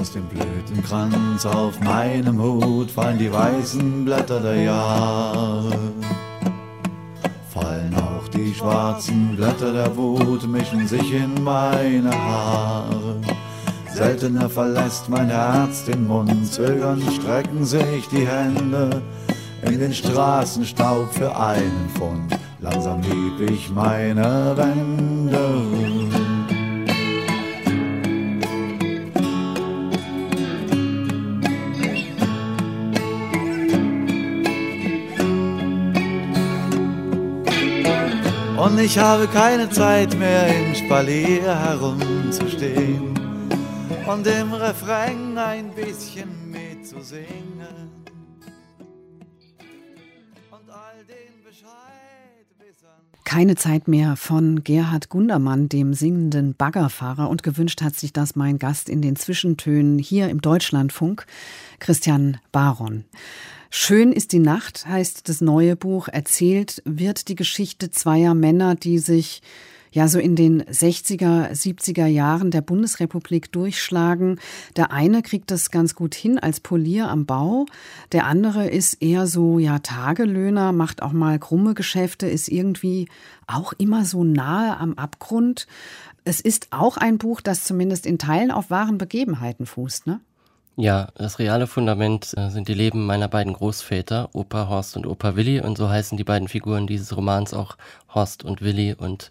Aus dem Blütenkranz auf meinem Hut fallen die weißen Blätter der Jahre. Fallen auch die schwarzen Blätter der Wut, mischen sich in meine Haare. Seltener verlässt mein Herz den Mund, zögernd strecken sich die Hände in den Straßenstaub für einen Pfund. Langsam lieb ich meine Wände. Und ich habe keine Zeit mehr im Spalier herumzustehen und im Refrain ein bisschen mitzusingen. Keine Zeit mehr von Gerhard Gundermann, dem singenden Baggerfahrer. Und gewünscht hat sich das mein Gast in den Zwischentönen hier im Deutschlandfunk, Christian Baron. Schön ist die Nacht, heißt das neue Buch. Erzählt wird die Geschichte zweier Männer, die sich ja so in den 60er, 70er Jahren der Bundesrepublik durchschlagen. Der eine kriegt das ganz gut hin als Polier am Bau, der andere ist eher so ja Tagelöhner, macht auch mal krumme Geschäfte, ist irgendwie auch immer so nahe am Abgrund. Es ist auch ein Buch, das zumindest in Teilen auf wahren Begebenheiten fußt, ne? Ja, das reale Fundament äh, sind die Leben meiner beiden Großväter, Opa Horst und Opa Willi. Und so heißen die beiden Figuren dieses Romans auch Horst und Willi. Und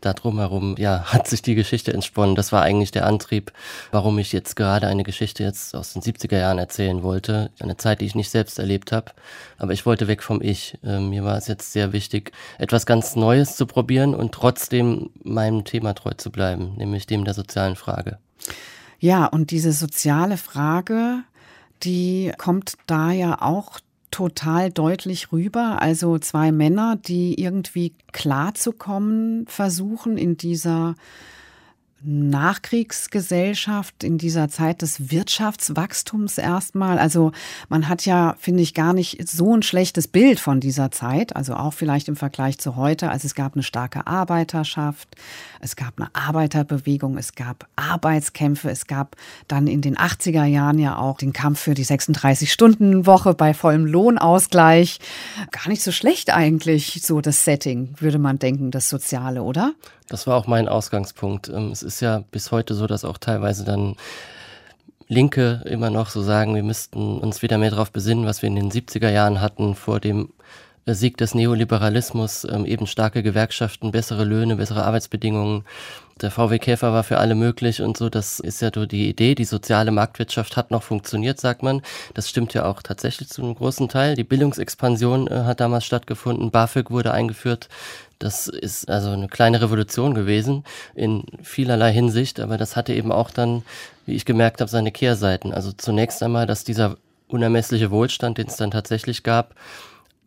da drumherum, ja, hat sich die Geschichte entsponnen. Das war eigentlich der Antrieb, warum ich jetzt gerade eine Geschichte jetzt aus den 70er Jahren erzählen wollte. Eine Zeit, die ich nicht selbst erlebt habe. Aber ich wollte weg vom Ich. Äh, mir war es jetzt sehr wichtig, etwas ganz Neues zu probieren und trotzdem meinem Thema treu zu bleiben, nämlich dem der sozialen Frage. Ja, und diese soziale Frage, die kommt da ja auch total deutlich rüber. Also zwei Männer, die irgendwie klarzukommen versuchen in dieser Nachkriegsgesellschaft in dieser Zeit des Wirtschaftswachstums erstmal. Also man hat ja, finde ich, gar nicht so ein schlechtes Bild von dieser Zeit, also auch vielleicht im Vergleich zu heute. Also es gab eine starke Arbeiterschaft, es gab eine Arbeiterbewegung, es gab Arbeitskämpfe, es gab dann in den 80er Jahren ja auch den Kampf für die 36-Stunden-Woche bei vollem Lohnausgleich. Gar nicht so schlecht eigentlich, so das Setting, würde man denken, das Soziale, oder? Das war auch mein Ausgangspunkt. Ähm, es ist ja bis heute so, dass auch teilweise dann Linke immer noch so sagen, wir müssten uns wieder mehr darauf besinnen, was wir in den 70er Jahren hatten, vor dem Sieg des Neoliberalismus, ähm, eben starke Gewerkschaften, bessere Löhne, bessere Arbeitsbedingungen. Der VW Käfer war für alle möglich und so. Das ist ja so die Idee. Die soziale Marktwirtschaft hat noch funktioniert, sagt man. Das stimmt ja auch tatsächlich zu einem großen Teil. Die Bildungsexpansion äh, hat damals stattgefunden. BAföG wurde eingeführt. Das ist also eine kleine Revolution gewesen in vielerlei Hinsicht, aber das hatte eben auch dann, wie ich gemerkt habe, seine Kehrseiten. Also zunächst einmal, dass dieser unermessliche Wohlstand, den es dann tatsächlich gab,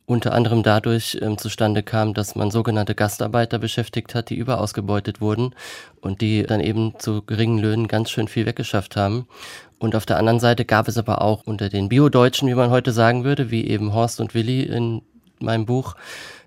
unter anderem dadurch ähm, zustande kam, dass man sogenannte Gastarbeiter beschäftigt hat, die überausgebeutet wurden und die dann eben zu geringen Löhnen ganz schön viel weggeschafft haben. Und auf der anderen Seite gab es aber auch unter den Bio-Deutschen, wie man heute sagen würde, wie eben Horst und Willi in meinem Buch,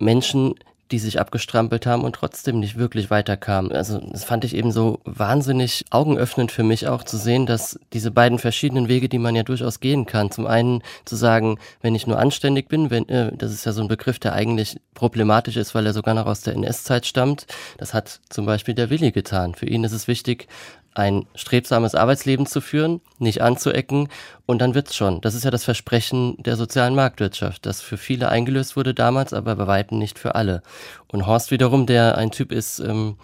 Menschen, die sich abgestrampelt haben und trotzdem nicht wirklich weiterkamen. Also das fand ich eben so wahnsinnig augenöffnend für mich auch zu sehen, dass diese beiden verschiedenen Wege, die man ja durchaus gehen kann, zum einen zu sagen, wenn ich nur anständig bin, wenn, äh, das ist ja so ein Begriff, der eigentlich problematisch ist, weil er sogar noch aus der NS-Zeit stammt. Das hat zum Beispiel der Willi getan. Für ihn ist es wichtig, ein strebsames Arbeitsleben zu führen, nicht anzuecken und dann wird's schon. Das ist ja das Versprechen der sozialen Marktwirtschaft, das für viele eingelöst wurde damals, aber bei weitem nicht für alle. Und Horst wiederum, der ein Typ ist, ähm,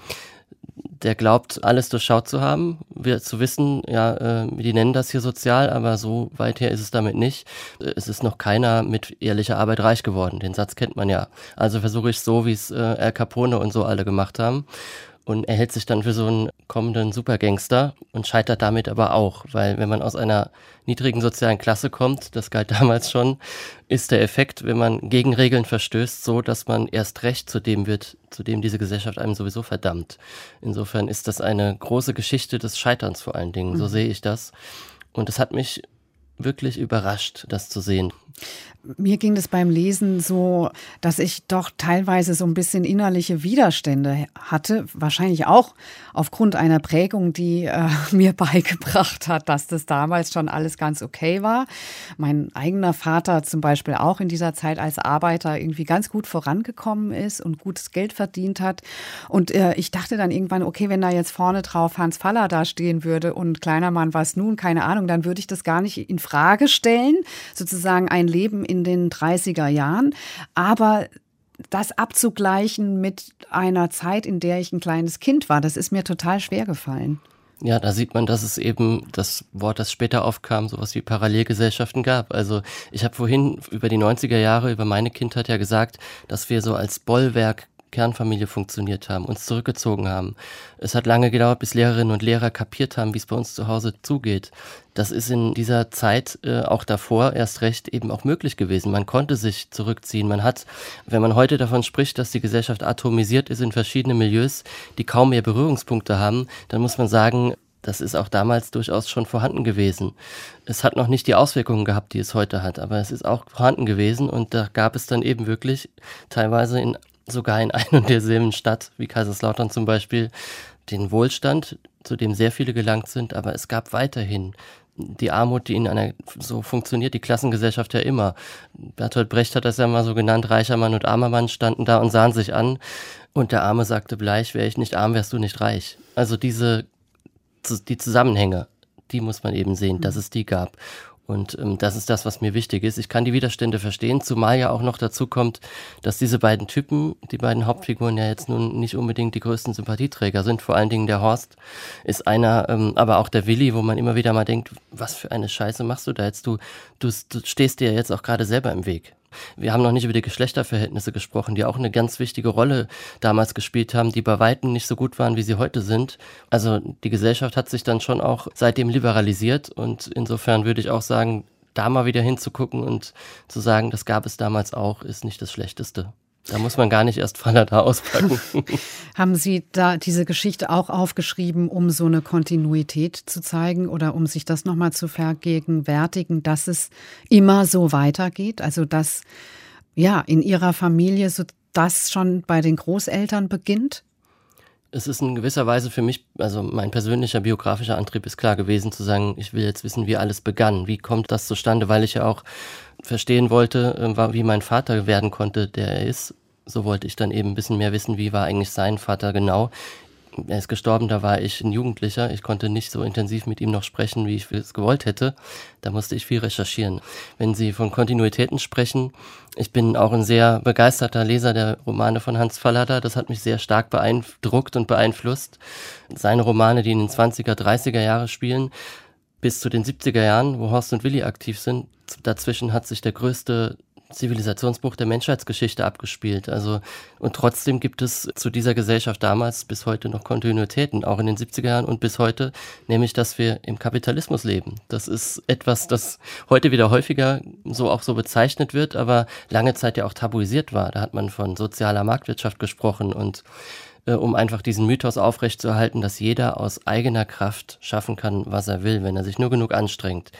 der glaubt, alles durchschaut zu haben, wir zu wissen, ja, äh, die nennen das hier sozial, aber so weit her ist es damit nicht. Es ist noch keiner mit ehrlicher Arbeit reich geworden. Den Satz kennt man ja. Also versuche ich so, wie es äh, Al Capone und so alle gemacht haben und er hält sich dann für so einen kommenden Supergangster und scheitert damit aber auch, weil wenn man aus einer niedrigen sozialen Klasse kommt, das galt damals schon, ist der Effekt, wenn man gegen Regeln verstößt, so, dass man erst recht zu dem wird, zu dem diese Gesellschaft einem sowieso verdammt. Insofern ist das eine große Geschichte des Scheiterns vor allen Dingen, so mhm. sehe ich das. Und es hat mich wirklich überrascht, das zu sehen. Mir ging es beim Lesen so, dass ich doch teilweise so ein bisschen innerliche Widerstände hatte. Wahrscheinlich auch aufgrund einer Prägung, die äh, mir beigebracht hat, dass das damals schon alles ganz okay war. Mein eigener Vater zum Beispiel auch in dieser Zeit als Arbeiter irgendwie ganz gut vorangekommen ist und gutes Geld verdient hat. Und äh, ich dachte dann irgendwann, okay, wenn da jetzt vorne drauf Hans Faller da stehen würde und kleiner Mann was nun, keine Ahnung, dann würde ich das gar nicht in Frage stellen. Sozusagen ein Leben in den 30er Jahren. Aber das abzugleichen mit einer Zeit, in der ich ein kleines Kind war, das ist mir total schwer gefallen. Ja, da sieht man, dass es eben das Wort, das später aufkam, sowas wie Parallelgesellschaften gab. Also ich habe vorhin über die 90er Jahre, über meine Kindheit ja gesagt, dass wir so als Bollwerk Kernfamilie funktioniert haben, uns zurückgezogen haben. Es hat lange gedauert, bis Lehrerinnen und Lehrer kapiert haben, wie es bei uns zu Hause zugeht. Das ist in dieser Zeit, äh, auch davor erst recht, eben auch möglich gewesen. Man konnte sich zurückziehen. Man hat, wenn man heute davon spricht, dass die Gesellschaft atomisiert ist in verschiedene Milieus, die kaum mehr Berührungspunkte haben, dann muss man sagen, das ist auch damals durchaus schon vorhanden gewesen. Es hat noch nicht die Auswirkungen gehabt, die es heute hat, aber es ist auch vorhanden gewesen und da gab es dann eben wirklich teilweise in sogar in ein und derselben Stadt wie Kaiserslautern zum Beispiel den Wohlstand, zu dem sehr viele gelangt sind, aber es gab weiterhin die Armut, die in einer, so funktioniert die Klassengesellschaft ja immer. Bertolt Brecht hat das ja mal so genannt, reicher Mann und armer Mann standen da und sahen sich an und der Arme sagte bleich, wäre ich nicht arm, wärst du nicht reich. Also diese, die Zusammenhänge, die muss man eben sehen, dass es die gab. Und ähm, das ist das, was mir wichtig ist. Ich kann die Widerstände verstehen, zumal ja auch noch dazu kommt, dass diese beiden Typen, die beiden Hauptfiguren ja jetzt nun nicht unbedingt die größten Sympathieträger sind. Vor allen Dingen der Horst ist einer, ähm, aber auch der Willi, wo man immer wieder mal denkt, was für eine Scheiße machst du da jetzt? Du, du, du stehst dir jetzt auch gerade selber im Weg. Wir haben noch nicht über die Geschlechterverhältnisse gesprochen, die auch eine ganz wichtige Rolle damals gespielt haben, die bei Weitem nicht so gut waren, wie sie heute sind. Also die Gesellschaft hat sich dann schon auch seitdem liberalisiert und insofern würde ich auch sagen, da mal wieder hinzugucken und zu sagen, das gab es damals auch, ist nicht das Schlechteste. Da muss man gar nicht erst Fallada auspacken. Haben Sie da diese Geschichte auch aufgeschrieben, um so eine Kontinuität zu zeigen oder um sich das nochmal zu vergegenwärtigen, dass es immer so weitergeht? Also, dass ja in Ihrer Familie so das schon bei den Großeltern beginnt? es ist in gewisser Weise für mich, also mein persönlicher biografischer Antrieb ist klar gewesen, zu sagen, ich will jetzt wissen, wie alles begann. Wie kommt das zustande? Weil ich ja auch verstehen wollte, äh, wie mein Vater werden konnte, der er ist. So wollte ich dann eben ein bisschen mehr wissen, wie war eigentlich sein Vater genau er ist gestorben, da war ich ein Jugendlicher. Ich konnte nicht so intensiv mit ihm noch sprechen, wie ich es gewollt hätte. Da musste ich viel recherchieren. Wenn Sie von Kontinuitäten sprechen, ich bin auch ein sehr begeisterter Leser der Romane von Hans Fallada. Das hat mich sehr stark beeindruckt und beeinflusst. Seine Romane, die in den 20er, 30er Jahre spielen, bis zu den 70er Jahren, wo Horst und Willi aktiv sind, dazwischen hat sich der größte Zivilisationsbruch der Menschheitsgeschichte abgespielt. Also, und trotzdem gibt es zu dieser Gesellschaft damals bis heute noch Kontinuitäten, auch in den 70er Jahren und bis heute, nämlich, dass wir im Kapitalismus leben. Das ist etwas, das heute wieder häufiger so auch so bezeichnet wird, aber lange Zeit ja auch tabuisiert war. Da hat man von sozialer Marktwirtschaft gesprochen und äh, um einfach diesen Mythos aufrechtzuerhalten, dass jeder aus eigener Kraft schaffen kann, was er will, wenn er sich nur genug anstrengt.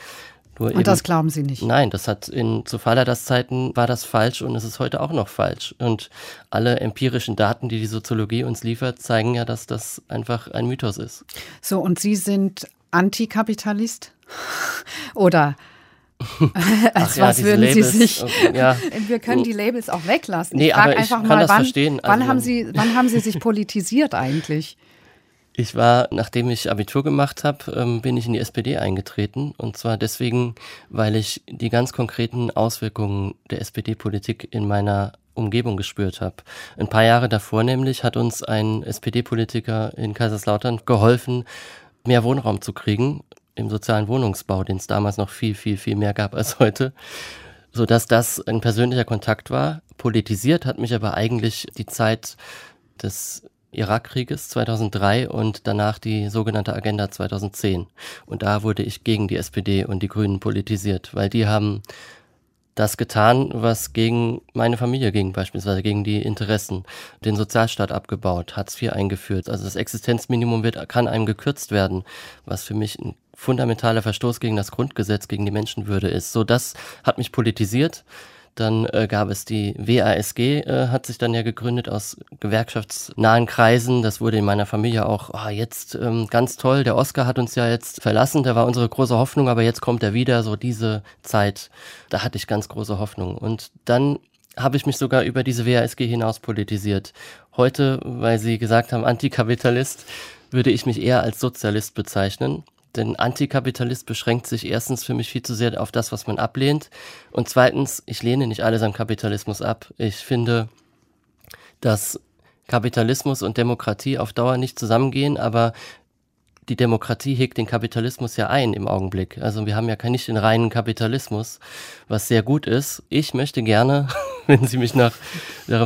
Nur und eben, das glauben Sie nicht? Nein, das hat in zu Falladas Zeiten war das falsch und es ist heute auch noch falsch. Und alle empirischen Daten, die die Soziologie uns liefert, zeigen ja, dass das einfach ein Mythos ist. So, und Sie sind Antikapitalist? Oder als ja, was würden Labels, Sie sich. Okay, ja. Wir können die Labels auch weglassen. Nee, ich frage einfach mal, wann, wann, also, haben Sie, wann haben Sie sich politisiert eigentlich? Ich war, nachdem ich Abitur gemacht habe, ähm, bin ich in die SPD eingetreten. Und zwar deswegen, weil ich die ganz konkreten Auswirkungen der SPD-Politik in meiner Umgebung gespürt habe. Ein paar Jahre davor nämlich hat uns ein SPD-Politiker in Kaiserslautern geholfen, mehr Wohnraum zu kriegen im sozialen Wohnungsbau, den es damals noch viel, viel, viel mehr gab als heute, sodass das ein persönlicher Kontakt war. Politisiert hat mich aber eigentlich die Zeit des Irakkrieges 2003 und danach die sogenannte Agenda 2010. Und da wurde ich gegen die SPD und die Grünen politisiert, weil die haben das getan, was gegen meine Familie ging, beispielsweise gegen die Interessen, den Sozialstaat abgebaut, Hartz IV eingeführt. Also das Existenzminimum wird, kann einem gekürzt werden, was für mich ein fundamentaler Verstoß gegen das Grundgesetz, gegen die Menschenwürde ist. So, das hat mich politisiert. Dann äh, gab es die WASG, äh, hat sich dann ja gegründet aus gewerkschaftsnahen Kreisen. Das wurde in meiner Familie auch oh, jetzt ähm, ganz toll. Der Oscar hat uns ja jetzt verlassen, der war unsere große Hoffnung, aber jetzt kommt er wieder. So diese Zeit, da hatte ich ganz große Hoffnung. Und dann habe ich mich sogar über diese WASG hinaus politisiert. Heute, weil Sie gesagt haben, Antikapitalist, würde ich mich eher als Sozialist bezeichnen. Denn Antikapitalist beschränkt sich erstens für mich viel zu sehr auf das, was man ablehnt. Und zweitens, ich lehne nicht alles am Kapitalismus ab. Ich finde, dass Kapitalismus und Demokratie auf Dauer nicht zusammengehen, aber die Demokratie hegt den Kapitalismus ja ein im Augenblick. Also wir haben ja nicht den reinen Kapitalismus, was sehr gut ist. Ich möchte gerne wenn Sie mich nach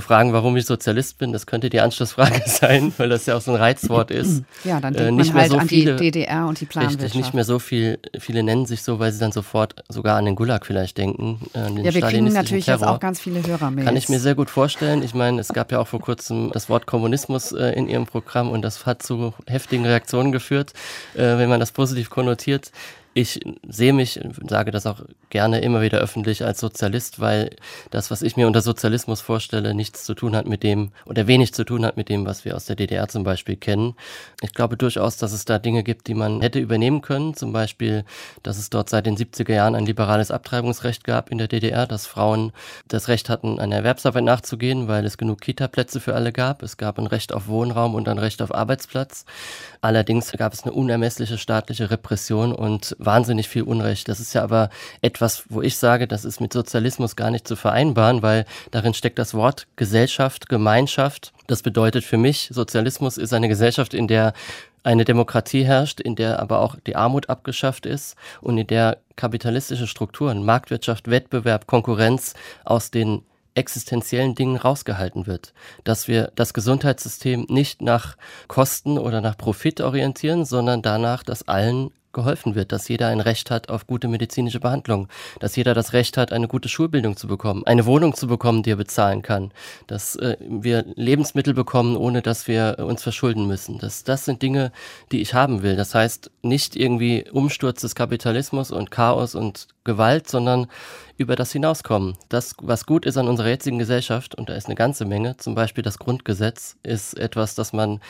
fragen, warum ich Sozialist bin. Das könnte die Anschlussfrage sein, weil das ja auch so ein Reizwort ist. Ja, dann denkt äh, nicht man halt so an viele, die DDR und die Planwirtschaft. Richtig, nicht mehr so viel, viele nennen sich so, weil sie dann sofort sogar an den Gulag vielleicht denken. An den ja, wir kriegen natürlich Terror. jetzt auch ganz viele Hörer mit. Kann ich mir sehr gut vorstellen. Ich meine, es gab ja auch vor kurzem das Wort Kommunismus äh, in Ihrem Programm und das hat zu heftigen Reaktionen geführt, äh, wenn man das positiv konnotiert. Ich sehe mich, sage das auch gerne immer wieder öffentlich als Sozialist, weil das, was ich mir unter Sozialismus vorstelle, nichts zu tun hat mit dem oder wenig zu tun hat mit dem, was wir aus der DDR zum Beispiel kennen. Ich glaube durchaus, dass es da Dinge gibt, die man hätte übernehmen können. Zum Beispiel, dass es dort seit den 70er Jahren ein liberales Abtreibungsrecht gab in der DDR, dass Frauen das Recht hatten, einer Erwerbsarbeit nachzugehen, weil es genug Kita-Plätze für alle gab. Es gab ein Recht auf Wohnraum und ein Recht auf Arbeitsplatz. Allerdings gab es eine unermessliche staatliche Repression und wahnsinnig viel Unrecht. Das ist ja aber etwas, wo ich sage, das ist mit Sozialismus gar nicht zu vereinbaren, weil darin steckt das Wort Gesellschaft, Gemeinschaft. Das bedeutet für mich, Sozialismus ist eine Gesellschaft, in der eine Demokratie herrscht, in der aber auch die Armut abgeschafft ist und in der kapitalistische Strukturen, Marktwirtschaft, Wettbewerb, Konkurrenz aus den existenziellen Dingen rausgehalten wird. Dass wir das Gesundheitssystem nicht nach Kosten oder nach Profit orientieren, sondern danach, dass allen geholfen wird, dass jeder ein Recht hat auf gute medizinische Behandlung, dass jeder das Recht hat, eine gute Schulbildung zu bekommen, eine Wohnung zu bekommen, die er bezahlen kann, dass äh, wir Lebensmittel bekommen, ohne dass wir uns verschulden müssen. Das, das sind Dinge, die ich haben will. Das heißt nicht irgendwie Umsturz des Kapitalismus und Chaos und Gewalt, sondern über das hinauskommen. Das, was gut ist an unserer jetzigen Gesellschaft, und da ist eine ganze Menge, zum Beispiel das Grundgesetz, ist etwas, das man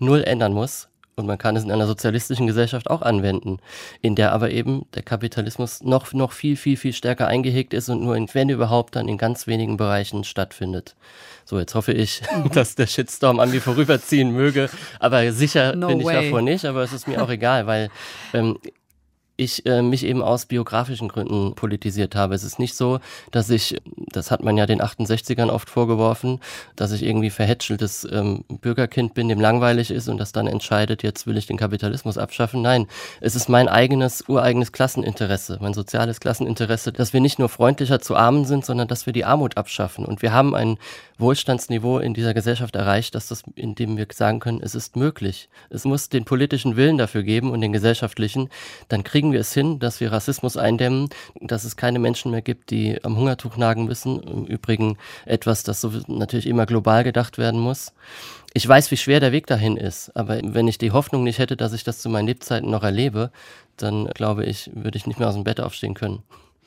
null ändern muss. Und man kann es in einer sozialistischen Gesellschaft auch anwenden, in der aber eben der Kapitalismus noch, noch viel, viel, viel stärker eingehegt ist und nur in, wenn überhaupt, dann in ganz wenigen Bereichen stattfindet. So, jetzt hoffe ich, dass der Shitstorm an mir vorüberziehen möge. Aber sicher no bin ich way. davor nicht, aber es ist mir auch egal, weil ähm, ich äh, mich eben aus biografischen Gründen politisiert habe. Es ist nicht so, dass ich, das hat man ja den 68ern oft vorgeworfen, dass ich irgendwie verhätscheltes ähm, Bürgerkind bin, dem langweilig ist und das dann entscheidet, jetzt will ich den Kapitalismus abschaffen. Nein, es ist mein eigenes, ureigenes Klasseninteresse, mein soziales Klasseninteresse, dass wir nicht nur freundlicher zu Armen sind, sondern dass wir die Armut abschaffen. Und wir haben ein Wohlstandsniveau in dieser Gesellschaft erreicht, dass das, indem wir sagen können, es ist möglich. Es muss den politischen Willen dafür geben und den gesellschaftlichen, dann kriegen kriegen wir es hin, dass wir Rassismus eindämmen, dass es keine Menschen mehr gibt, die am Hungertuch nagen müssen. Im Übrigen etwas, das so natürlich immer global gedacht werden muss. Ich weiß, wie schwer der Weg dahin ist, aber wenn ich die Hoffnung nicht hätte, dass ich das zu meinen Lebzeiten noch erlebe, dann glaube ich, würde ich nicht mehr aus dem Bett aufstehen können.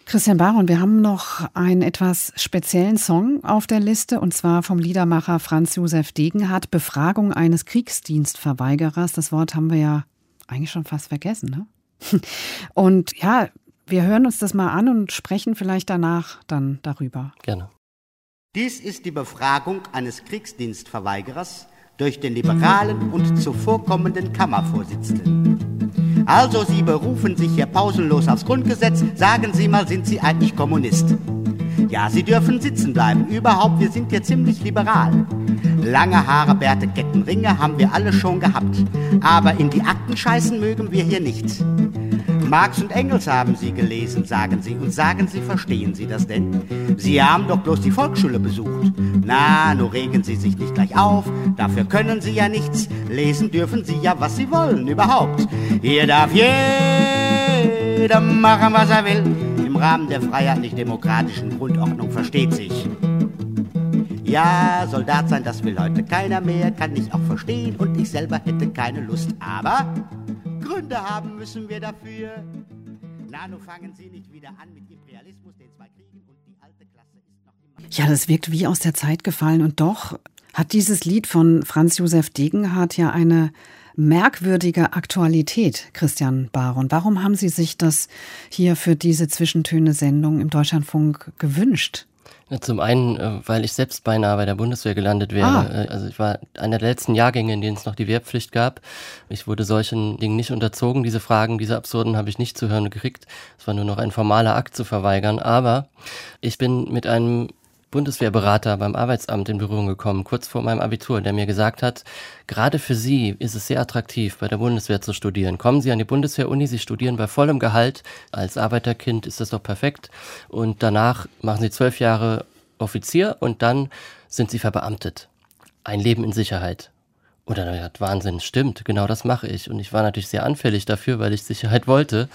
Christian Baron, wir haben noch einen etwas speziellen Song auf der Liste und zwar vom Liedermacher Franz Josef Degenhardt, Befragung eines Kriegsdienstverweigerers. Das Wort haben wir ja eigentlich schon fast vergessen, ne? Und ja, wir hören uns das mal an und sprechen vielleicht danach dann darüber. Gerne. Dies ist die Befragung eines Kriegsdienstverweigerers durch den liberalen und zuvorkommenden Kammervorsitzenden. Also, Sie berufen sich hier pausenlos aufs Grundgesetz. Sagen Sie mal, sind Sie eigentlich Kommunist? Ja, Sie dürfen sitzen bleiben. Überhaupt, wir sind hier ziemlich liberal. Lange Haare, Bärte, Ketten, Ringe haben wir alle schon gehabt. Aber in die Akten scheißen mögen wir hier nicht. Marx und Engels haben Sie gelesen, sagen Sie. Und sagen Sie, verstehen Sie das denn? Sie haben doch bloß die Volksschule besucht. Na, nur regen Sie sich nicht gleich auf. Dafür können Sie ja nichts. Lesen dürfen Sie ja, was Sie wollen überhaupt. Hier darf jeder machen, was er will. Im Rahmen der freiheitlich-demokratischen Grundordnung versteht sich. Ja, Soldat sein, das will heute keiner mehr, kann ich auch verstehen und ich selber hätte keine Lust. Aber Gründe haben müssen wir dafür. Na, nun fangen Sie nicht wieder an mit Imperialismus, den zwei Kriegen und die alte Klasse ist noch immer. Ja, das wirkt wie aus der Zeit gefallen und doch hat dieses Lied von Franz Josef Degenhardt ja eine merkwürdige Aktualität, Christian Baron. Warum haben Sie sich das hier für diese Zwischentöne-Sendung im Deutschlandfunk gewünscht? Zum einen, äh, weil ich selbst beinahe bei der Bundeswehr gelandet wäre. Ah. Äh, also ich war einer der letzten Jahrgänge, in denen es noch die Wehrpflicht gab. Ich wurde solchen Dingen nicht unterzogen. Diese Fragen, diese absurden habe ich nicht zu hören gekriegt. Es war nur noch ein formaler Akt zu verweigern. Aber ich bin mit einem Bundeswehrberater beim Arbeitsamt in Berührung gekommen, kurz vor meinem Abitur, der mir gesagt hat, gerade für Sie ist es sehr attraktiv, bei der Bundeswehr zu studieren. Kommen Sie an die Bundeswehr-Uni, Sie studieren bei vollem Gehalt. Als Arbeiterkind ist das doch perfekt. Und danach machen Sie zwölf Jahre Offizier und dann sind sie verbeamtet. Ein Leben in Sicherheit. Und dann habe Wahnsinn, stimmt, genau das mache ich. Und ich war natürlich sehr anfällig dafür, weil ich Sicherheit wollte.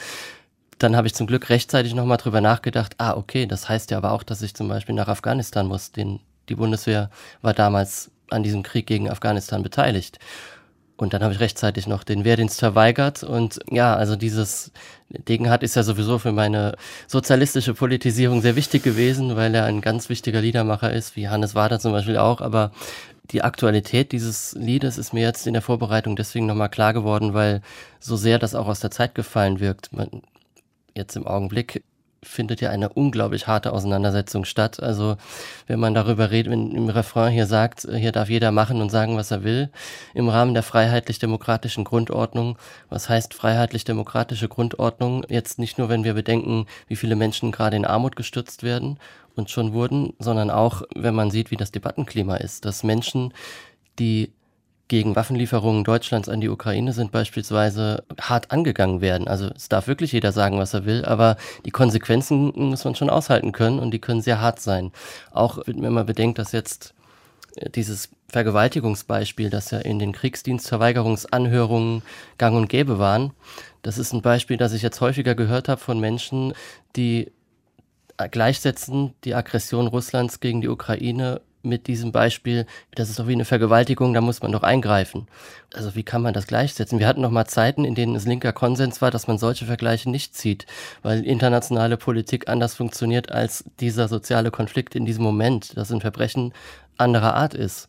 Dann habe ich zum Glück rechtzeitig nochmal drüber nachgedacht, ah, okay, das heißt ja aber auch, dass ich zum Beispiel nach Afghanistan muss. Den, die Bundeswehr war damals an diesem Krieg gegen Afghanistan beteiligt. Und dann habe ich rechtzeitig noch den Wehrdienst verweigert. Und ja, also dieses Degenhardt ist ja sowieso für meine sozialistische Politisierung sehr wichtig gewesen, weil er ein ganz wichtiger Liedermacher ist, wie Hannes Wader zum Beispiel auch. Aber die Aktualität dieses Liedes ist mir jetzt in der Vorbereitung deswegen nochmal klar geworden, weil so sehr das auch aus der Zeit gefallen wirkt. Man, jetzt im Augenblick findet ja eine unglaublich harte Auseinandersetzung statt. Also wenn man darüber redet, wenn im Refrain hier sagt, hier darf jeder machen und sagen, was er will, im Rahmen der freiheitlich-demokratischen Grundordnung. Was heißt freiheitlich-demokratische Grundordnung? Jetzt nicht nur, wenn wir bedenken, wie viele Menschen gerade in Armut gestürzt werden und schon wurden, sondern auch, wenn man sieht, wie das Debattenklima ist, dass Menschen, die gegen Waffenlieferungen Deutschlands an die Ukraine sind beispielsweise hart angegangen werden. Also es darf wirklich jeder sagen, was er will, aber die Konsequenzen muss man schon aushalten können und die können sehr hart sein. Auch wenn man bedenkt, dass jetzt äh, dieses Vergewaltigungsbeispiel, das ja in den Kriegsdienstverweigerungsanhörungen gang und gäbe waren, das ist ein Beispiel, das ich jetzt häufiger gehört habe von Menschen, die gleichsetzen die Aggression Russlands gegen die Ukraine mit diesem Beispiel, das ist doch wie eine Vergewaltigung, da muss man doch eingreifen. Also wie kann man das gleichsetzen? Wir hatten noch mal Zeiten, in denen es linker Konsens war, dass man solche Vergleiche nicht zieht, weil internationale Politik anders funktioniert als dieser soziale Konflikt in diesem Moment, dass ein Verbrechen anderer Art ist.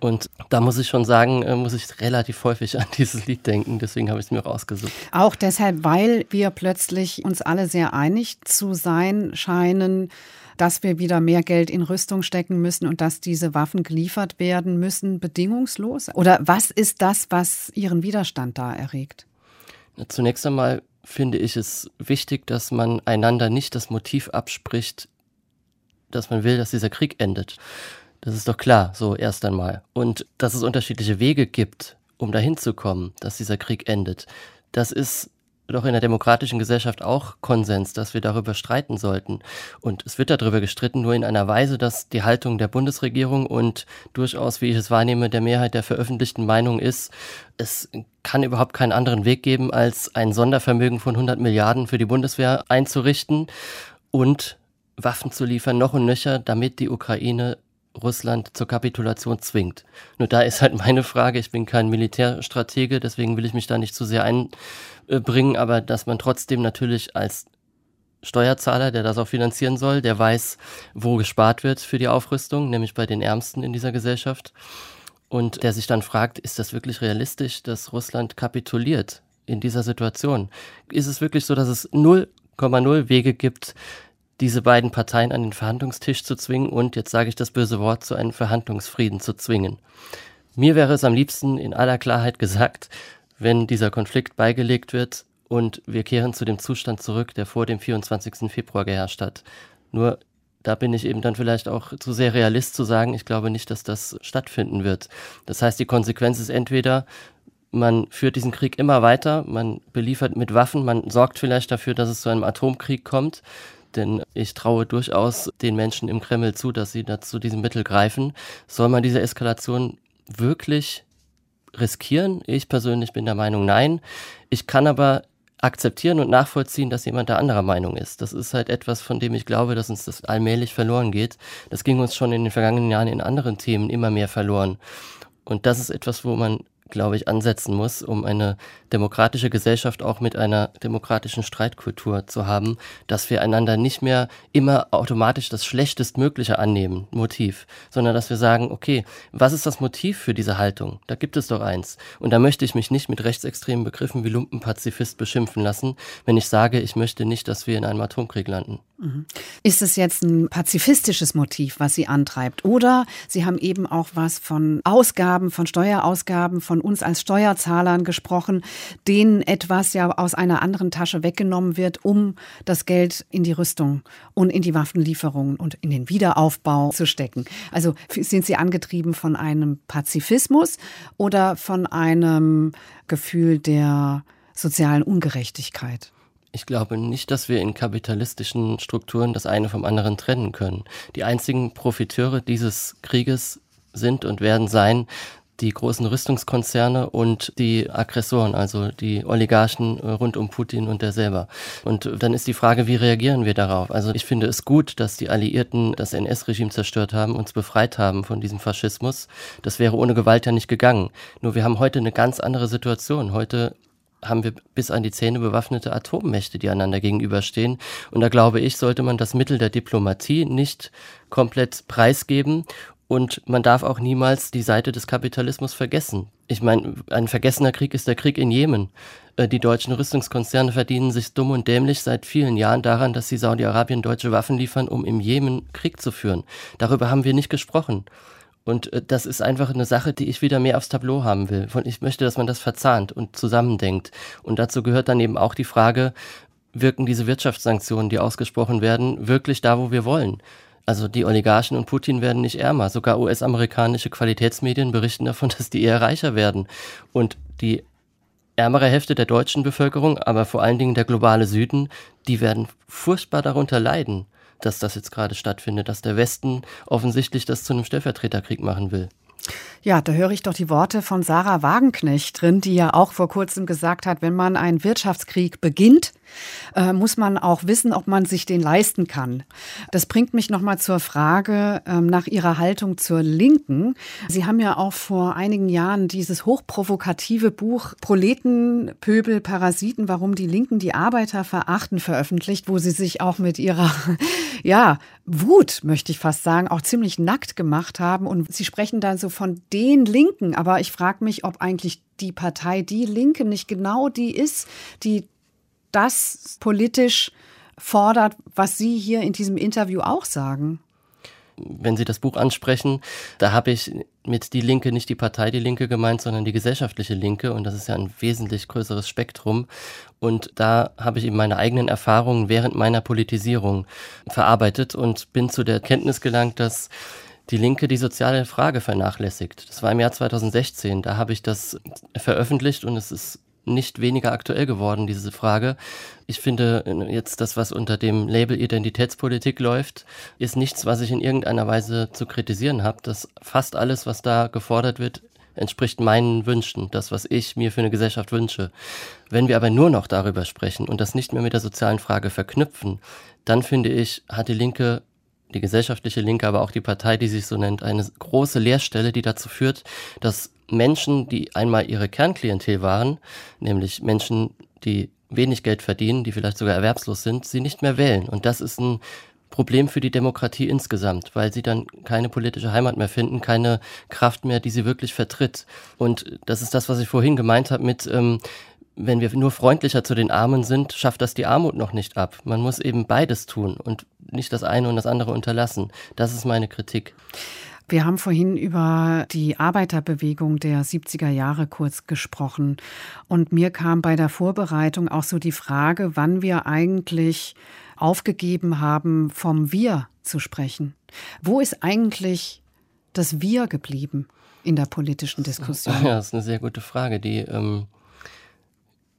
Und da muss ich schon sagen, äh, muss ich relativ häufig an dieses Lied denken. Deswegen habe ich es mir rausgesucht. Auch deshalb, weil wir plötzlich uns alle sehr einig zu sein scheinen, dass wir wieder mehr Geld in Rüstung stecken müssen und dass diese Waffen geliefert werden müssen, bedingungslos? Oder was ist das, was Ihren Widerstand da erregt? Zunächst einmal finde ich es wichtig, dass man einander nicht das Motiv abspricht, dass man will, dass dieser Krieg endet. Das ist doch klar, so erst einmal. Und dass es unterschiedliche Wege gibt, um dahin zu kommen, dass dieser Krieg endet, das ist doch in der demokratischen Gesellschaft auch Konsens, dass wir darüber streiten sollten. Und es wird darüber gestritten, nur in einer Weise, dass die Haltung der Bundesregierung und durchaus, wie ich es wahrnehme, der Mehrheit der veröffentlichten Meinung ist, es kann überhaupt keinen anderen Weg geben, als ein Sondervermögen von 100 Milliarden für die Bundeswehr einzurichten und Waffen zu liefern, noch und nöcher, damit die Ukraine Russland zur Kapitulation zwingt. Nur da ist halt meine Frage, ich bin kein Militärstratege, deswegen will ich mich da nicht zu sehr einbringen, aber dass man trotzdem natürlich als Steuerzahler, der das auch finanzieren soll, der weiß, wo gespart wird für die Aufrüstung, nämlich bei den Ärmsten in dieser Gesellschaft. Und der sich dann fragt, ist das wirklich realistisch, dass Russland kapituliert in dieser Situation? Ist es wirklich so, dass es 0,0 Wege gibt, diese beiden Parteien an den Verhandlungstisch zu zwingen und, jetzt sage ich das böse Wort, zu einem Verhandlungsfrieden zu zwingen. Mir wäre es am liebsten in aller Klarheit gesagt, wenn dieser Konflikt beigelegt wird und wir kehren zu dem Zustand zurück, der vor dem 24. Februar geherrscht hat. Nur da bin ich eben dann vielleicht auch zu sehr realist zu sagen, ich glaube nicht, dass das stattfinden wird. Das heißt, die Konsequenz ist entweder, man führt diesen Krieg immer weiter, man beliefert mit Waffen, man sorgt vielleicht dafür, dass es zu einem Atomkrieg kommt, denn ich traue durchaus den Menschen im Kreml zu, dass sie dazu diesem Mittel greifen. Soll man diese Eskalation wirklich riskieren? Ich persönlich bin der Meinung, nein. Ich kann aber akzeptieren und nachvollziehen, dass jemand da anderer Meinung ist. Das ist halt etwas, von dem ich glaube, dass uns das allmählich verloren geht. Das ging uns schon in den vergangenen Jahren in anderen Themen immer mehr verloren. Und das ist etwas, wo man glaube ich, ansetzen muss, um eine demokratische Gesellschaft auch mit einer demokratischen Streitkultur zu haben, dass wir einander nicht mehr immer automatisch das Schlechtestmögliche annehmen, Motiv, sondern dass wir sagen, okay, was ist das Motiv für diese Haltung? Da gibt es doch eins. Und da möchte ich mich nicht mit rechtsextremen Begriffen wie Lumpenpazifist beschimpfen lassen, wenn ich sage, ich möchte nicht, dass wir in einem Atomkrieg landen. Ist es jetzt ein pazifistisches Motiv, was Sie antreibt? Oder Sie haben eben auch was von Ausgaben, von Steuerausgaben, von uns als Steuerzahlern gesprochen, denen etwas ja aus einer anderen Tasche weggenommen wird, um das Geld in die Rüstung und in die Waffenlieferungen und in den Wiederaufbau zu stecken. Also sind Sie angetrieben von einem Pazifismus oder von einem Gefühl der sozialen Ungerechtigkeit? Ich glaube nicht, dass wir in kapitalistischen Strukturen das eine vom anderen trennen können. Die einzigen Profiteure dieses Krieges sind und werden sein die großen Rüstungskonzerne und die Aggressoren, also die Oligarchen äh, rund um Putin und der selber. Und dann ist die Frage, wie reagieren wir darauf? Also ich finde es gut, dass die Alliierten das NS-Regime zerstört haben, uns befreit haben von diesem Faschismus. Das wäre ohne Gewalt ja nicht gegangen. Nur wir haben heute eine ganz andere Situation. Heute haben wir bis an die Zähne bewaffnete Atommächte, die einander gegenüberstehen. Und da glaube ich, sollte man das Mittel der Diplomatie nicht komplett preisgeben und man darf auch niemals die Seite des Kapitalismus vergessen. Ich meine, ein vergessener Krieg ist der Krieg in Jemen. Äh, die deutschen Rüstungskonzerne verdienen sich dumm und dämlich seit vielen Jahren daran, dass sie Saudi-Arabien deutsche Waffen liefern, um im Jemen Krieg zu führen. Darüber haben wir nicht gesprochen. Und äh, das ist einfach eine Sache, die ich wieder mehr aufs Tableau haben will. Ich möchte, dass man das verzahnt und zusammendenkt. Und dazu gehört dann eben auch die Frage, wirken diese Wirtschaftssanktionen, die ausgesprochen werden, wirklich da, wo wir wollen? Also die Oligarchen und Putin werden nicht ärmer. Sogar US-amerikanische Qualitätsmedien berichten davon, dass die eher reicher werden. Und die ärmere Hälfte der deutschen Bevölkerung, aber vor allen Dingen der globale Süden, die werden furchtbar darunter leiden, dass das jetzt gerade stattfindet, dass der Westen offensichtlich das zu einem Stellvertreterkrieg machen will. Ja, da höre ich doch die Worte von Sarah Wagenknecht drin, die ja auch vor kurzem gesagt hat, wenn man einen Wirtschaftskrieg beginnt, äh, muss man auch wissen, ob man sich den leisten kann. Das bringt mich nochmal zur Frage ähm, nach Ihrer Haltung zur Linken. Sie haben ja auch vor einigen Jahren dieses hochprovokative Buch Proleten, Pöbel, Parasiten, warum die Linken die Arbeiter verachten veröffentlicht, wo Sie sich auch mit Ihrer, ja, Wut, möchte ich fast sagen, auch ziemlich nackt gemacht haben. Und Sie sprechen dann so von den Linken. Aber ich frage mich, ob eigentlich die Partei Die Linke nicht genau die ist, die das politisch fordert, was Sie hier in diesem Interview auch sagen? Wenn Sie das Buch ansprechen, da habe ich mit die Linke nicht die Partei Die Linke gemeint, sondern die gesellschaftliche Linke. Und das ist ja ein wesentlich größeres Spektrum. Und da habe ich eben meine eigenen Erfahrungen während meiner Politisierung verarbeitet und bin zu der Kenntnis gelangt, dass die Linke die soziale Frage vernachlässigt. Das war im Jahr 2016. Da habe ich das veröffentlicht und es ist nicht weniger aktuell geworden, diese Frage. Ich finde jetzt das, was unter dem Label Identitätspolitik läuft, ist nichts, was ich in irgendeiner Weise zu kritisieren habe. Das fast alles, was da gefordert wird, entspricht meinen Wünschen, das, was ich mir für eine Gesellschaft wünsche. Wenn wir aber nur noch darüber sprechen und das nicht mehr mit der sozialen Frage verknüpfen, dann finde ich, hat die Linke die gesellschaftliche Linke, aber auch die Partei, die sich so nennt, eine große Leerstelle, die dazu führt, dass Menschen, die einmal ihre Kernklientel waren, nämlich Menschen, die wenig Geld verdienen, die vielleicht sogar erwerbslos sind, sie nicht mehr wählen. Und das ist ein Problem für die Demokratie insgesamt, weil sie dann keine politische Heimat mehr finden, keine Kraft mehr, die sie wirklich vertritt. Und das ist das, was ich vorhin gemeint habe mit, ähm, wenn wir nur freundlicher zu den Armen sind, schafft das die Armut noch nicht ab. Man muss eben beides tun und nicht das eine und das andere unterlassen. Das ist meine Kritik. Wir haben vorhin über die Arbeiterbewegung der 70er Jahre kurz gesprochen. Und mir kam bei der Vorbereitung auch so die Frage, wann wir eigentlich aufgegeben haben, vom Wir zu sprechen. Wo ist eigentlich das Wir geblieben in der politischen Diskussion? Ja, das ist eine sehr gute Frage. Die ähm,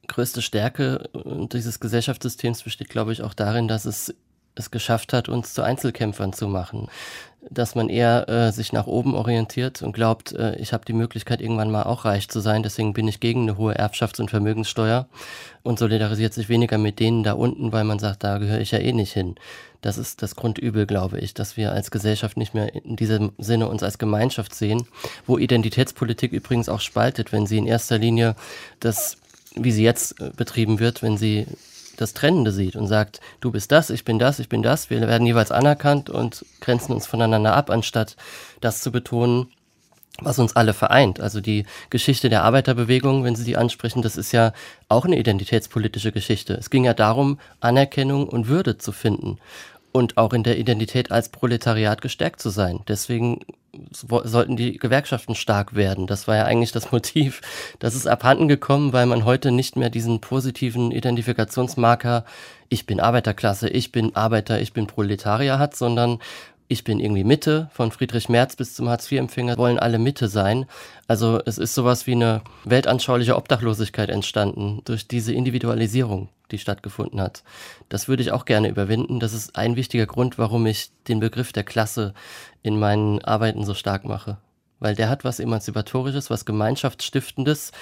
größte Stärke dieses Gesellschaftssystems besteht, glaube ich, auch darin, dass es es geschafft hat, uns zu Einzelkämpfern zu machen. Dass man eher äh, sich nach oben orientiert und glaubt, äh, ich habe die Möglichkeit, irgendwann mal auch reich zu sein, deswegen bin ich gegen eine hohe Erbschafts- und Vermögenssteuer und solidarisiert sich weniger mit denen da unten, weil man sagt, da gehöre ich ja eh nicht hin. Das ist das Grundübel, glaube ich, dass wir als Gesellschaft nicht mehr in diesem Sinne uns als Gemeinschaft sehen, wo Identitätspolitik übrigens auch spaltet, wenn sie in erster Linie das, wie sie jetzt äh, betrieben wird, wenn sie das Trennende sieht und sagt, du bist das, ich bin das, ich bin das, wir werden jeweils anerkannt und grenzen uns voneinander ab, anstatt das zu betonen, was uns alle vereint. Also die Geschichte der Arbeiterbewegung, wenn Sie die ansprechen, das ist ja auch eine identitätspolitische Geschichte. Es ging ja darum, Anerkennung und Würde zu finden und auch in der Identität als Proletariat gestärkt zu sein. Deswegen sollten die Gewerkschaften stark werden. Das war ja eigentlich das Motiv. Das ist abhanden gekommen, weil man heute nicht mehr diesen positiven Identifikationsmarker, ich bin Arbeiterklasse, ich bin Arbeiter, ich bin Proletarier hat, sondern ich bin irgendwie Mitte, von Friedrich Merz bis zum Hartz-IV-Empfänger wollen alle Mitte sein. Also es ist sowas wie eine weltanschauliche Obdachlosigkeit entstanden durch diese Individualisierung. Die stattgefunden hat. Das würde ich auch gerne überwinden. Das ist ein wichtiger Grund, warum ich den Begriff der Klasse in meinen Arbeiten so stark mache. Weil der hat was Emanzipatorisches, was Gemeinschaftsstiftendes,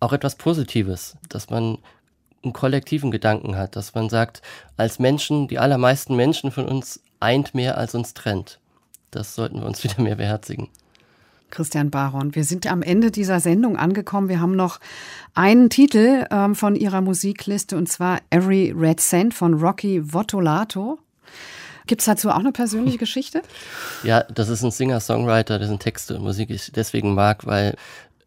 auch etwas Positives, dass man einen kollektiven Gedanken hat, dass man sagt, als Menschen, die allermeisten Menschen von uns eint mehr als uns trennt. Das sollten wir uns wieder mehr beherzigen. Christian Baron. Wir sind am Ende dieser Sendung angekommen. Wir haben noch einen Titel ähm, von Ihrer Musikliste und zwar Every Red Cent von Rocky Votolato. Gibt es dazu auch eine persönliche Geschichte? Ja, das ist ein Singer-Songwriter, dessen Texte und Musik ich deswegen mag, weil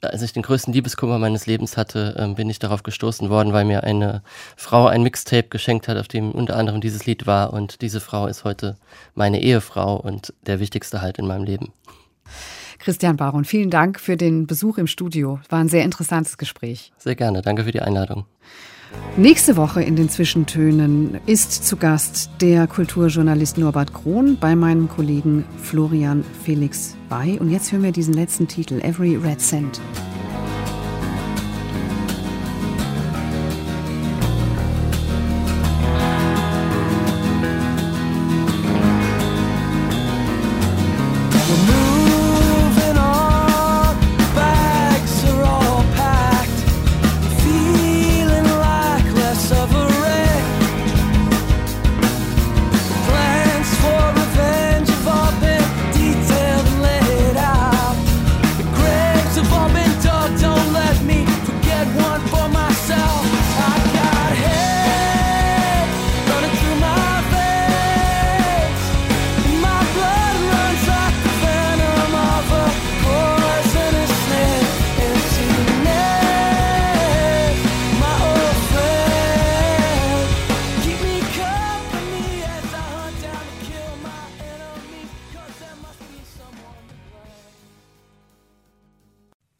als ich den größten Liebeskummer meines Lebens hatte, ähm, bin ich darauf gestoßen worden, weil mir eine Frau ein Mixtape geschenkt hat, auf dem unter anderem dieses Lied war. Und diese Frau ist heute meine Ehefrau und der wichtigste Halt in meinem Leben. Christian Baron, vielen Dank für den Besuch im Studio. War ein sehr interessantes Gespräch. Sehr gerne. Danke für die Einladung. Nächste Woche in den Zwischentönen ist zu Gast der Kulturjournalist Norbert Krohn bei meinem Kollegen Florian Felix Bay. Und jetzt hören wir diesen letzten Titel, Every Red Cent.